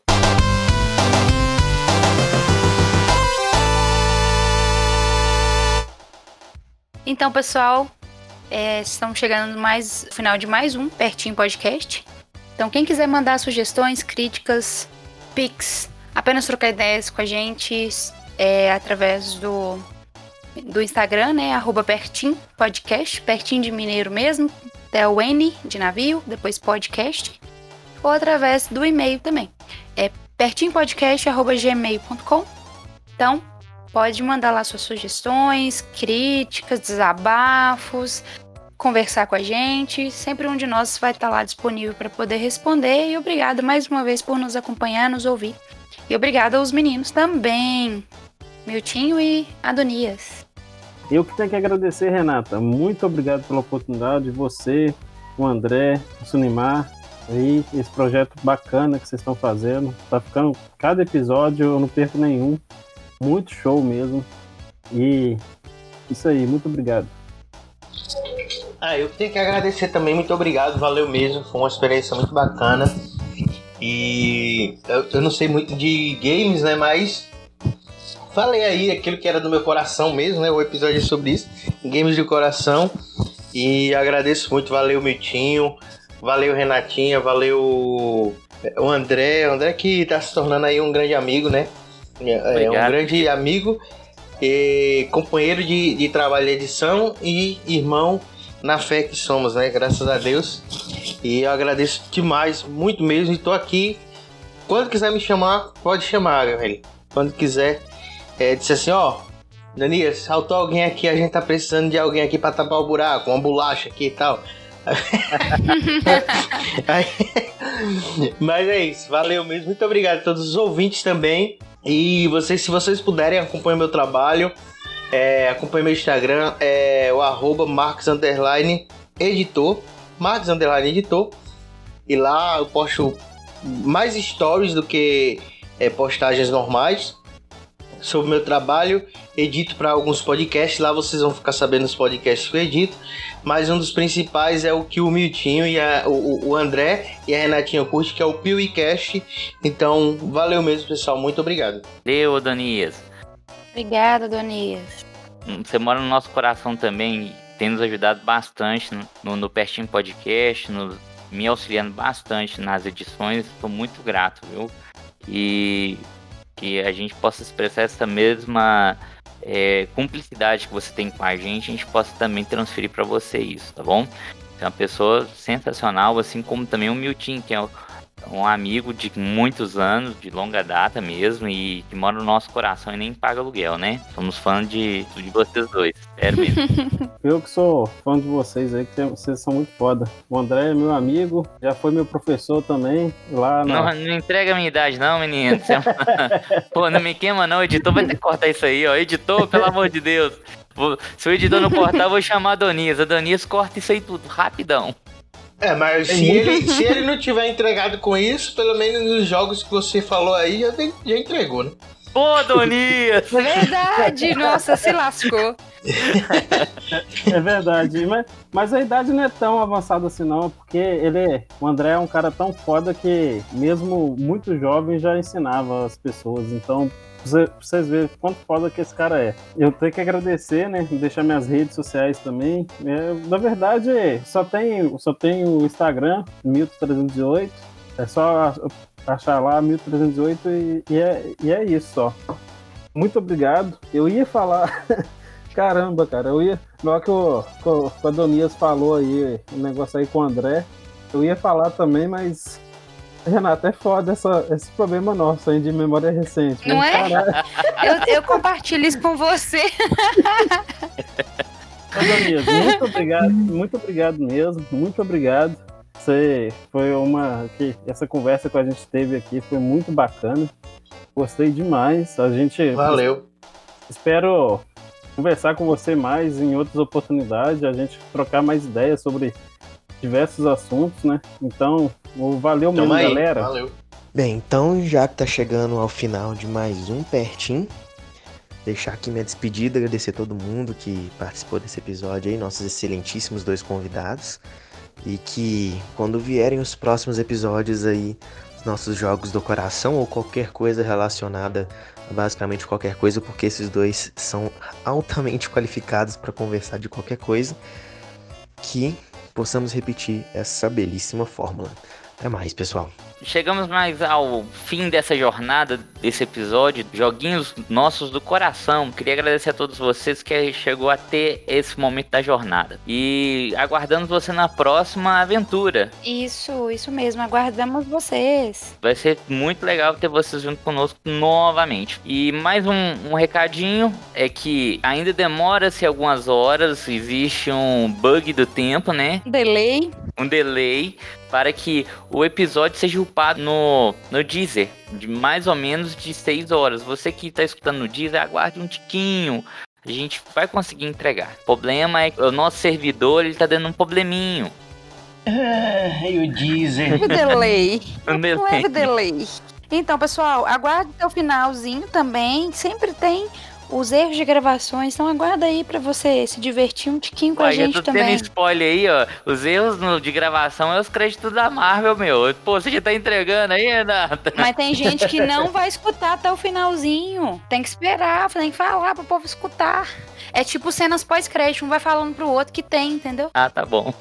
Speaker 2: Então, pessoal, é, estamos chegando mais no final de mais um Pertinho Podcast. Então, quem quiser mandar sugestões, críticas, pics, apenas trocar ideias com a gente é, através do do Instagram, né? Arroba Pertim Podcast, de Mineiro mesmo, até o N de navio, depois podcast, ou através do e-mail também. É pertimpodcast.gmail.com. Então, pode mandar lá suas sugestões, críticas, desabafos, conversar com a gente. Sempre um de nós vai estar lá disponível para poder responder. E obrigada mais uma vez por nos acompanhar, nos ouvir. E obrigada aos meninos também, Miltinho e Adonias.
Speaker 4: Eu que tenho que agradecer, Renata. Muito obrigado pela oportunidade. Você, o André, o Sunimar, aí, esse projeto bacana que vocês estão fazendo. Tá ficando cada episódio, eu não perco nenhum. Muito show mesmo. E isso aí, muito obrigado.
Speaker 5: Ah, eu tenho que agradecer também, muito obrigado, valeu mesmo, foi uma experiência muito bacana. E eu, eu não sei muito de games, né, mas falei aí aquilo que era do meu coração mesmo, né, o episódio é sobre isso, games de coração. E agradeço muito, valeu Miltinho, valeu Renatinha, valeu o André, o André que tá se tornando aí um grande amigo, né? É, é um grande amigo e companheiro de, de trabalho de edição e irmão na fé que somos, né? Graças a Deus. E eu agradeço demais, muito mesmo. E tô aqui. Quando quiser me chamar, pode chamar, velho. Quando quiser. É, disse assim, ó. Danias, saltou alguém aqui, a gente tá precisando de alguém aqui pra tapar o buraco, uma bolacha aqui e tal. Mas é isso, valeu mesmo. Muito obrigado a todos os ouvintes também. E vocês, se vocês puderem, acompanhem meu trabalho. É, acompanhe meu Instagram, é o arroba Marcos Underline Editor. Marcos Underline Editor. E lá eu posto mais stories do que é, postagens normais sobre meu trabalho. Edito para alguns podcasts. Lá vocês vão ficar sabendo os podcasts que eu edito. Mas um dos principais é o que o Miltinho e a, o, o André e a Renatinha curte, que é o PeeWeeCast. Então, valeu mesmo, pessoal. Muito obrigado.
Speaker 3: Deu, Danias.
Speaker 2: Obrigada, Donias.
Speaker 3: Você mora no nosso coração também, tem nos ajudado bastante no, no, no Pertinho Podcast, no, me auxiliando bastante nas edições. Estou muito grato, viu? E que a gente possa expressar essa mesma é, cumplicidade que você tem com a gente, a gente possa também transferir para você isso, tá bom? Você é uma pessoa sensacional, assim como também o Milton, que é o um amigo de muitos anos, de longa data mesmo, e que mora no nosso coração e nem paga aluguel, né? Somos fãs de, de vocês dois, sério mesmo.
Speaker 4: Eu que sou fã de vocês aí, que vocês são muito foda. O André é meu amigo, já foi meu professor também, lá
Speaker 3: na... Não, não entrega a minha idade não, menino. É Pô, não me queima não, o editor vai ter que cortar isso aí, ó. Editor, pelo amor de Deus. Vou... Se o editor não cortar, eu vou chamar a Donias. A Donias corta isso aí tudo, rapidão.
Speaker 5: É, mas se, ele, se ele não tiver entregado com isso, pelo menos nos jogos que você falou aí, já, já entregou, né?
Speaker 3: Pô, Donias!
Speaker 2: Verdade, nossa, se lascou.
Speaker 4: é verdade, mas, mas a idade não é tão avançada assim não, porque ele, o André é um cara tão foda que mesmo muito jovem já ensinava as pessoas, então pra vocês verem quanto foda que esse cara é. Eu tenho que agradecer, né? Deixar minhas redes sociais também. É, na verdade, só tem, só tem o Instagram, 1308. É só achar lá 1308 e, e, é, e é isso só. Muito obrigado. Eu ia falar. Caramba, cara, eu ia. Na hora que o, que o Adonias falou aí, o um negócio aí com o André, eu ia falar também, mas Renata, é foda essa, esse problema nosso aí de memória recente.
Speaker 2: Não é? Eu, eu, compartilho isso com você.
Speaker 4: Ô, muito obrigado, muito obrigado mesmo, muito obrigado. Você foi uma que essa conversa que a gente teve aqui foi muito bacana. Gostei demais. A gente
Speaker 5: Valeu.
Speaker 4: Espero conversar com você mais em outras oportunidades, a gente trocar mais ideias sobre diversos assuntos, né? Então, valeu mesmo, aí, galera. Valeu.
Speaker 11: Bem, então já que tá chegando ao final de mais um Pertinho, deixar aqui minha despedida, agradecer a todo mundo que participou desse episódio aí, nossos excelentíssimos dois convidados. E que quando vierem os próximos episódios aí, nossos jogos do coração ou qualquer coisa relacionada a basicamente qualquer coisa, porque esses dois são altamente qualificados para conversar de qualquer coisa, que possamos repetir essa belíssima fórmula. Até mais, pessoal.
Speaker 3: chegamos mais ao fim dessa jornada, desse episódio, joguinhos nossos do coração. Queria agradecer a todos vocês que chegou a ter esse momento da jornada. E aguardamos você na próxima aventura.
Speaker 2: Isso, isso mesmo. Aguardamos vocês.
Speaker 3: Vai ser muito legal ter vocês junto conosco novamente. E mais um, um recadinho é que ainda demora-se algumas horas, existe um bug do tempo, né?
Speaker 2: Delay.
Speaker 3: Um delay para que o episódio seja upado no, no Deezer, de mais ou menos de 6 horas. Você que está escutando no Deezer, aguarde um tiquinho. A gente vai conseguir entregar. O problema é que o nosso servidor ele tá dando um probleminho.
Speaker 5: Ah, e o Deezer.
Speaker 2: O delay.
Speaker 3: Um delay.
Speaker 2: Leve delay. Então, pessoal, aguarde até o finalzinho também. Sempre tem os erros de gravações. Então aguarda aí pra você se divertir um tiquinho com a gente
Speaker 3: tô
Speaker 2: também.
Speaker 3: tendo spoiler aí, ó. Os erros no- de gravação é os créditos da Marvel, meu. Pô, você já tá entregando aí, Renata?
Speaker 2: Mas tem gente que não vai escutar até o finalzinho. Tem que esperar, tem que falar pro povo escutar. É tipo cenas pós-crédito, um vai falando pro outro que tem, entendeu?
Speaker 3: Ah, tá bom.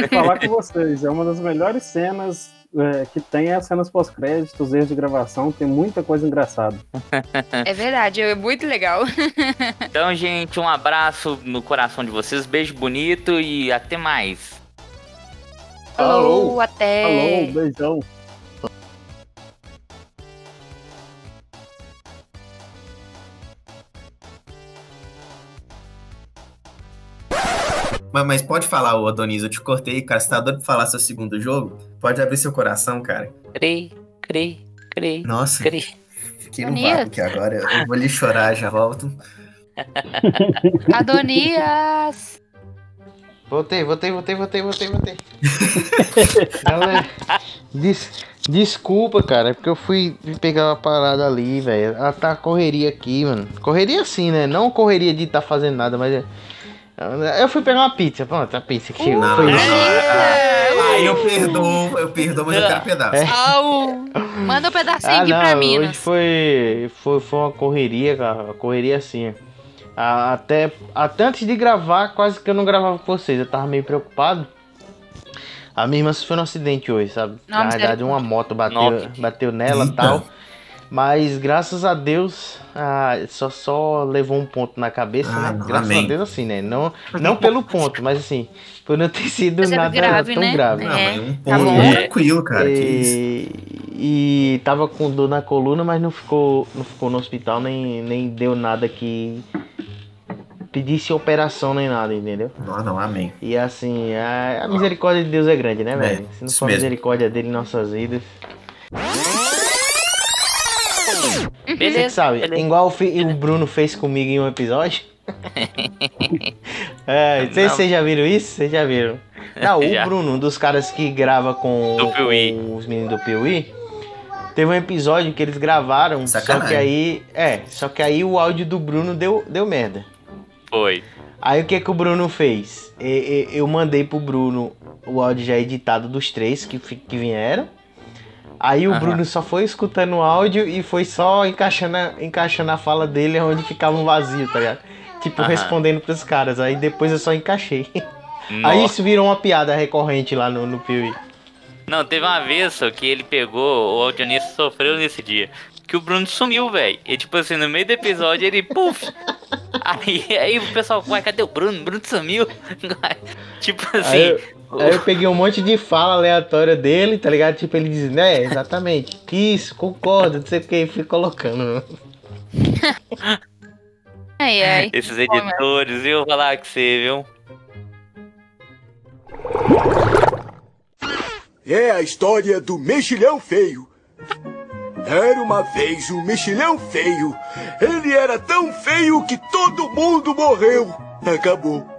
Speaker 4: Vou falar com vocês, é uma das melhores cenas é, que tem as cenas pós-créditos, erros de gravação, tem muita coisa engraçada.
Speaker 2: É verdade, é muito legal.
Speaker 3: Então, gente, um abraço no coração de vocês, beijo bonito e até mais.
Speaker 2: Falou, até.
Speaker 4: Falou, beijão.
Speaker 6: Mas, mas pode falar, ô Adonis, eu te cortei, cara. Você tá doido pra falar seu segundo jogo? Pode abrir seu coração, cara.
Speaker 3: Crê, crê, crê.
Speaker 6: Nossa.
Speaker 3: Crê.
Speaker 6: Fiquei no vácuo aqui agora. Eu vou ali chorar, já volto.
Speaker 2: Adonias!
Speaker 5: Voltei, voltei, voltei, voltei, voltei, voltei. Galera, des- desculpa, cara, é porque eu fui pegar uma parada ali, velho. Ela tá correria aqui, mano. Correria assim, né? Não correria de tá fazendo nada, mas. Eu fui pegar uma pizza, pronto, a pizza que chegou.
Speaker 6: Não,
Speaker 5: Foi isso.
Speaker 6: Ah, eu perdoo, eu perdoo, mas eu quero pedaço.
Speaker 5: É.
Speaker 2: Au! Manda um pedacinho
Speaker 5: Ah,
Speaker 2: aqui
Speaker 5: não,
Speaker 2: pra
Speaker 5: hoje
Speaker 2: Minas.
Speaker 5: foi, foi, foi uma correria, cara, uma correria assim. Até, até antes de gravar, quase que eu não gravava com vocês, eu tava meio preocupado. A minha irmã sofreu um acidente hoje, sabe?
Speaker 2: Não,
Speaker 5: Na verdade, uma moto bateu,
Speaker 3: Nossa.
Speaker 5: bateu nela e
Speaker 6: Eita.
Speaker 5: tal. Mas graças a Deus, ah, só, só levou um ponto na cabeça,
Speaker 6: Ah,
Speaker 5: né? Graças
Speaker 6: amém.
Speaker 5: a Deus, assim, né? Não, não pelo ponto, mas assim, por não ter sido
Speaker 2: Mas era
Speaker 5: nada
Speaker 2: grave,
Speaker 5: tão
Speaker 2: né?
Speaker 5: grave.
Speaker 6: Não,
Speaker 2: É,
Speaker 6: mas um
Speaker 2: tá
Speaker 6: ponto
Speaker 2: bom.
Speaker 6: tranquilo, cara. Que isso.
Speaker 5: E, e tava com dor na coluna, mas não ficou, não ficou no hospital, nem, nem deu nada que pedisse operação nem nada, entendeu?
Speaker 6: Não, não, amém.
Speaker 5: E assim, a, a misericórdia de Deus é grande, né, velho? Se não for a misericórdia dele em nossas vidas. Você
Speaker 3: Beleza.
Speaker 5: sabe,
Speaker 3: beleza.
Speaker 5: igual o, Bruno fez comigo em um episódio. é, não sei se
Speaker 3: Não.
Speaker 5: vocês já viram isso, vocês já viram. Não, o
Speaker 3: Já.
Speaker 5: Bruno, um dos caras que grava com, com os meninos do Piuí, teve um episódio que eles gravaram, só
Speaker 6: Sacanagem.
Speaker 5: que aí, é, só que aí o áudio do Bruno deu, deu merda.
Speaker 3: Foi.
Speaker 5: Aí o que que o Bruno fez? E- e- Eu mandei pro Bruno o áudio já editado dos três que, que vieram. Aí o
Speaker 3: Aham.
Speaker 5: Bruno só foi escutando o áudio e foi só encaixando a, encaixando a fala dele onde ficava um vazio, tá ligado? Tipo,
Speaker 3: Aham.
Speaker 5: respondendo pros caras. Aí depois eu só encaixei. Aí
Speaker 3: Nossa.
Speaker 5: isso virou uma piada recorrente lá no, no Piuí.
Speaker 3: Não, teve uma vez só que ele pegou, o Audionista sofreu nesse dia. Que o Bruno sumiu, velho. E tipo assim, no meio do episódio ele, puf! Aí, aí o pessoal, uai, cadê o Bruno? O Bruno sumiu. tipo assim.
Speaker 5: Aí eu, aí eu peguei um monte de fala aleatória dele, tá ligado? Tipo, ele diz, né, exatamente. Isso, concordo, não sei o que, e fui colocando.
Speaker 2: Ai, ai.
Speaker 3: Esses editores, eu vou falar com você, viu?
Speaker 9: É a história do mexilhão feio. Era uma vez um mexilhão feio. Ele era tão feio que todo mundo morreu. Acabou.